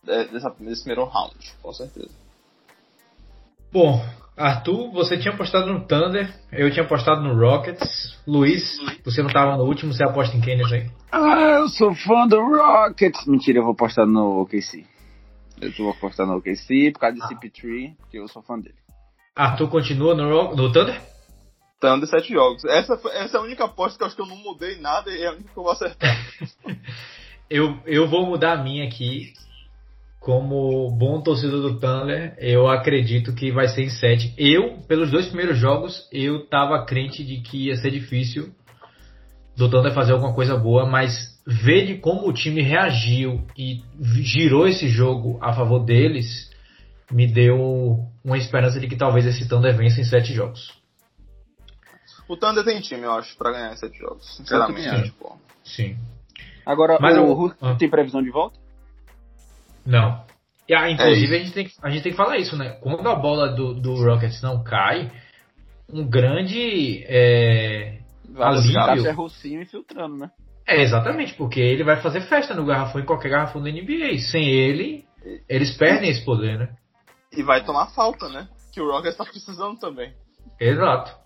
Speaker 3: dessa desse primeiro round, com certeza.
Speaker 1: Bom, Arthur, você tinha apostado no Thunder, eu tinha apostado no Rockets. Luiz, você não estava no último, você aposta em quem nesse aí?
Speaker 2: Ah, eu sou fã do Rockets. Mentira, eu vou apostar no OKC. Eu vou apostar no OKC por causa de ah. CP3, porque eu sou fã dele.
Speaker 1: Arthur continua no, no Thunder?
Speaker 3: Thunder sete jogos. Essa, essa é a única aposta que eu acho que eu não mudei nada e é a única que eu vou acertar.
Speaker 1: eu, eu vou mudar a minha aqui. Como bom torcedor do Thunder, eu acredito que vai ser em 7. Eu, pelos dois primeiros jogos, eu tava crente de que ia ser difícil do Thunder fazer alguma coisa boa, mas ver de como o time reagiu e girou esse jogo a favor deles, me deu uma esperança de que talvez esse Thunder vença em 7 jogos.
Speaker 3: O Thunder tem time, eu acho, pra ganhar sete jogos. Sinceramente, pô.
Speaker 1: Sim.
Speaker 2: Agora, Mas o Hulk ah. tem previsão de volta?
Speaker 1: Não. E, ah, inclusive, é a, gente tem que, a gente tem que falar isso, né? Quando a bola do, do Rockets não cai, um grande é,
Speaker 2: alívio... é Rocinho infiltrando, né?
Speaker 1: É, exatamente, porque ele vai fazer festa no garrafão, em qualquer garrafão da NBA. Sem ele, eles perdem esse poder, né?
Speaker 3: E vai tomar falta, né? Que o Rockets tá precisando também.
Speaker 1: Exato.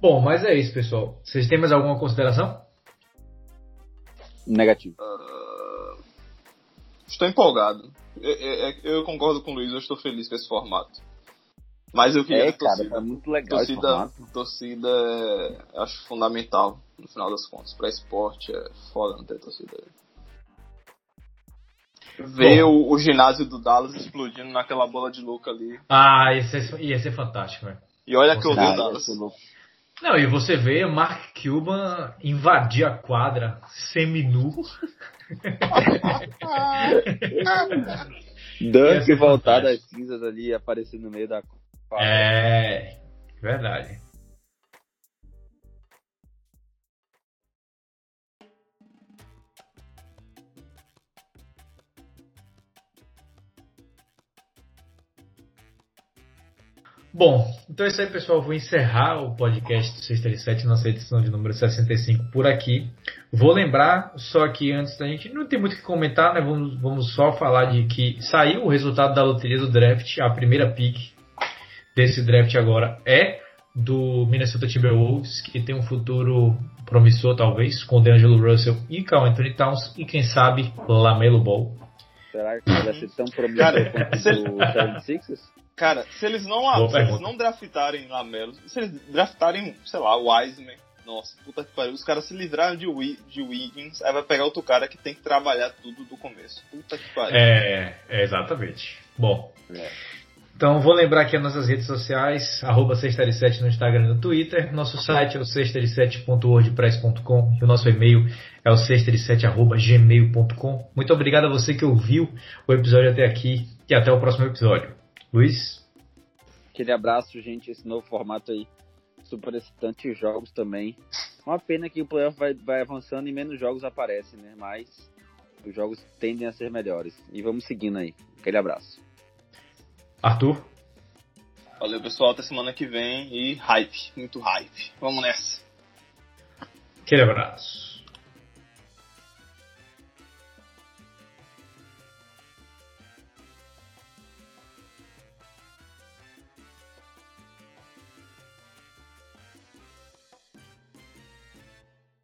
Speaker 1: Bom, mas é isso, pessoal. Vocês têm mais alguma consideração?
Speaker 2: Negativo.
Speaker 3: Uh, estou empolgado. Eu, eu, eu, concordo com o Luiz, eu estou feliz com esse formato. Mas eu queria
Speaker 2: é, cara, torcida, é muito legal
Speaker 3: torcida, torcida é, acho fundamental no final das contas. Para esporte é foda não ter torcida. Ver o, o, ginásio do Dallas explodindo naquela bola de louca ali.
Speaker 1: Ah, ia ser, ia ser fantástico, velho.
Speaker 3: E olha que eu odeio o Dallas.
Speaker 1: Não, e você vê Mark Cuban invadir a quadra seminu.
Speaker 2: Dunk voltar das cinzas ali e aparecer no meio da quadra.
Speaker 1: É, verdade. Bom, então é isso aí, pessoal. Vou encerrar o podcast do 637, nossa edição de número 65 por aqui. Vou lembrar, só que antes da gente não tem muito o que comentar, né? Vamos, vamos só falar de que saiu o resultado da loteria do draft, a primeira pick desse draft agora é do Minnesota Timberwolves, que tem um futuro promissor, talvez, com DeAngelo Russell e Carl Anthony Towns, e quem sabe, Lamelo Ball.
Speaker 2: Será que vai ser tão promissor quanto o 76ers?
Speaker 3: Cara, se eles não, se eles não draftarem Lamelo, se eles draftarem, sei lá, Wiseman, nossa, puta que pariu, os caras se livraram de, de Wiggins, aí vai pegar outro cara que tem que trabalhar tudo do começo. Puta que pariu.
Speaker 1: É, é exatamente. Bom. É. Então vou lembrar aqui as nossas redes sociais, arroba 637 no Instagram e no Twitter. Nosso site é o 637.wordpress.com e o nosso e-mail é o 637.gmail.com. Muito obrigado a você que ouviu o episódio até aqui e até o próximo episódio. Luiz?
Speaker 2: Aquele abraço, gente, esse novo formato aí. Super excitante jogos também. Uma pena que o playoff vai, vai avançando e menos jogos aparecem, né? Mas os jogos tendem a ser melhores. E vamos seguindo aí. Aquele abraço.
Speaker 1: Arthur?
Speaker 3: Valeu, pessoal. Até semana que vem. E hype. Muito hype. Vamos nessa.
Speaker 1: Aquele abraço.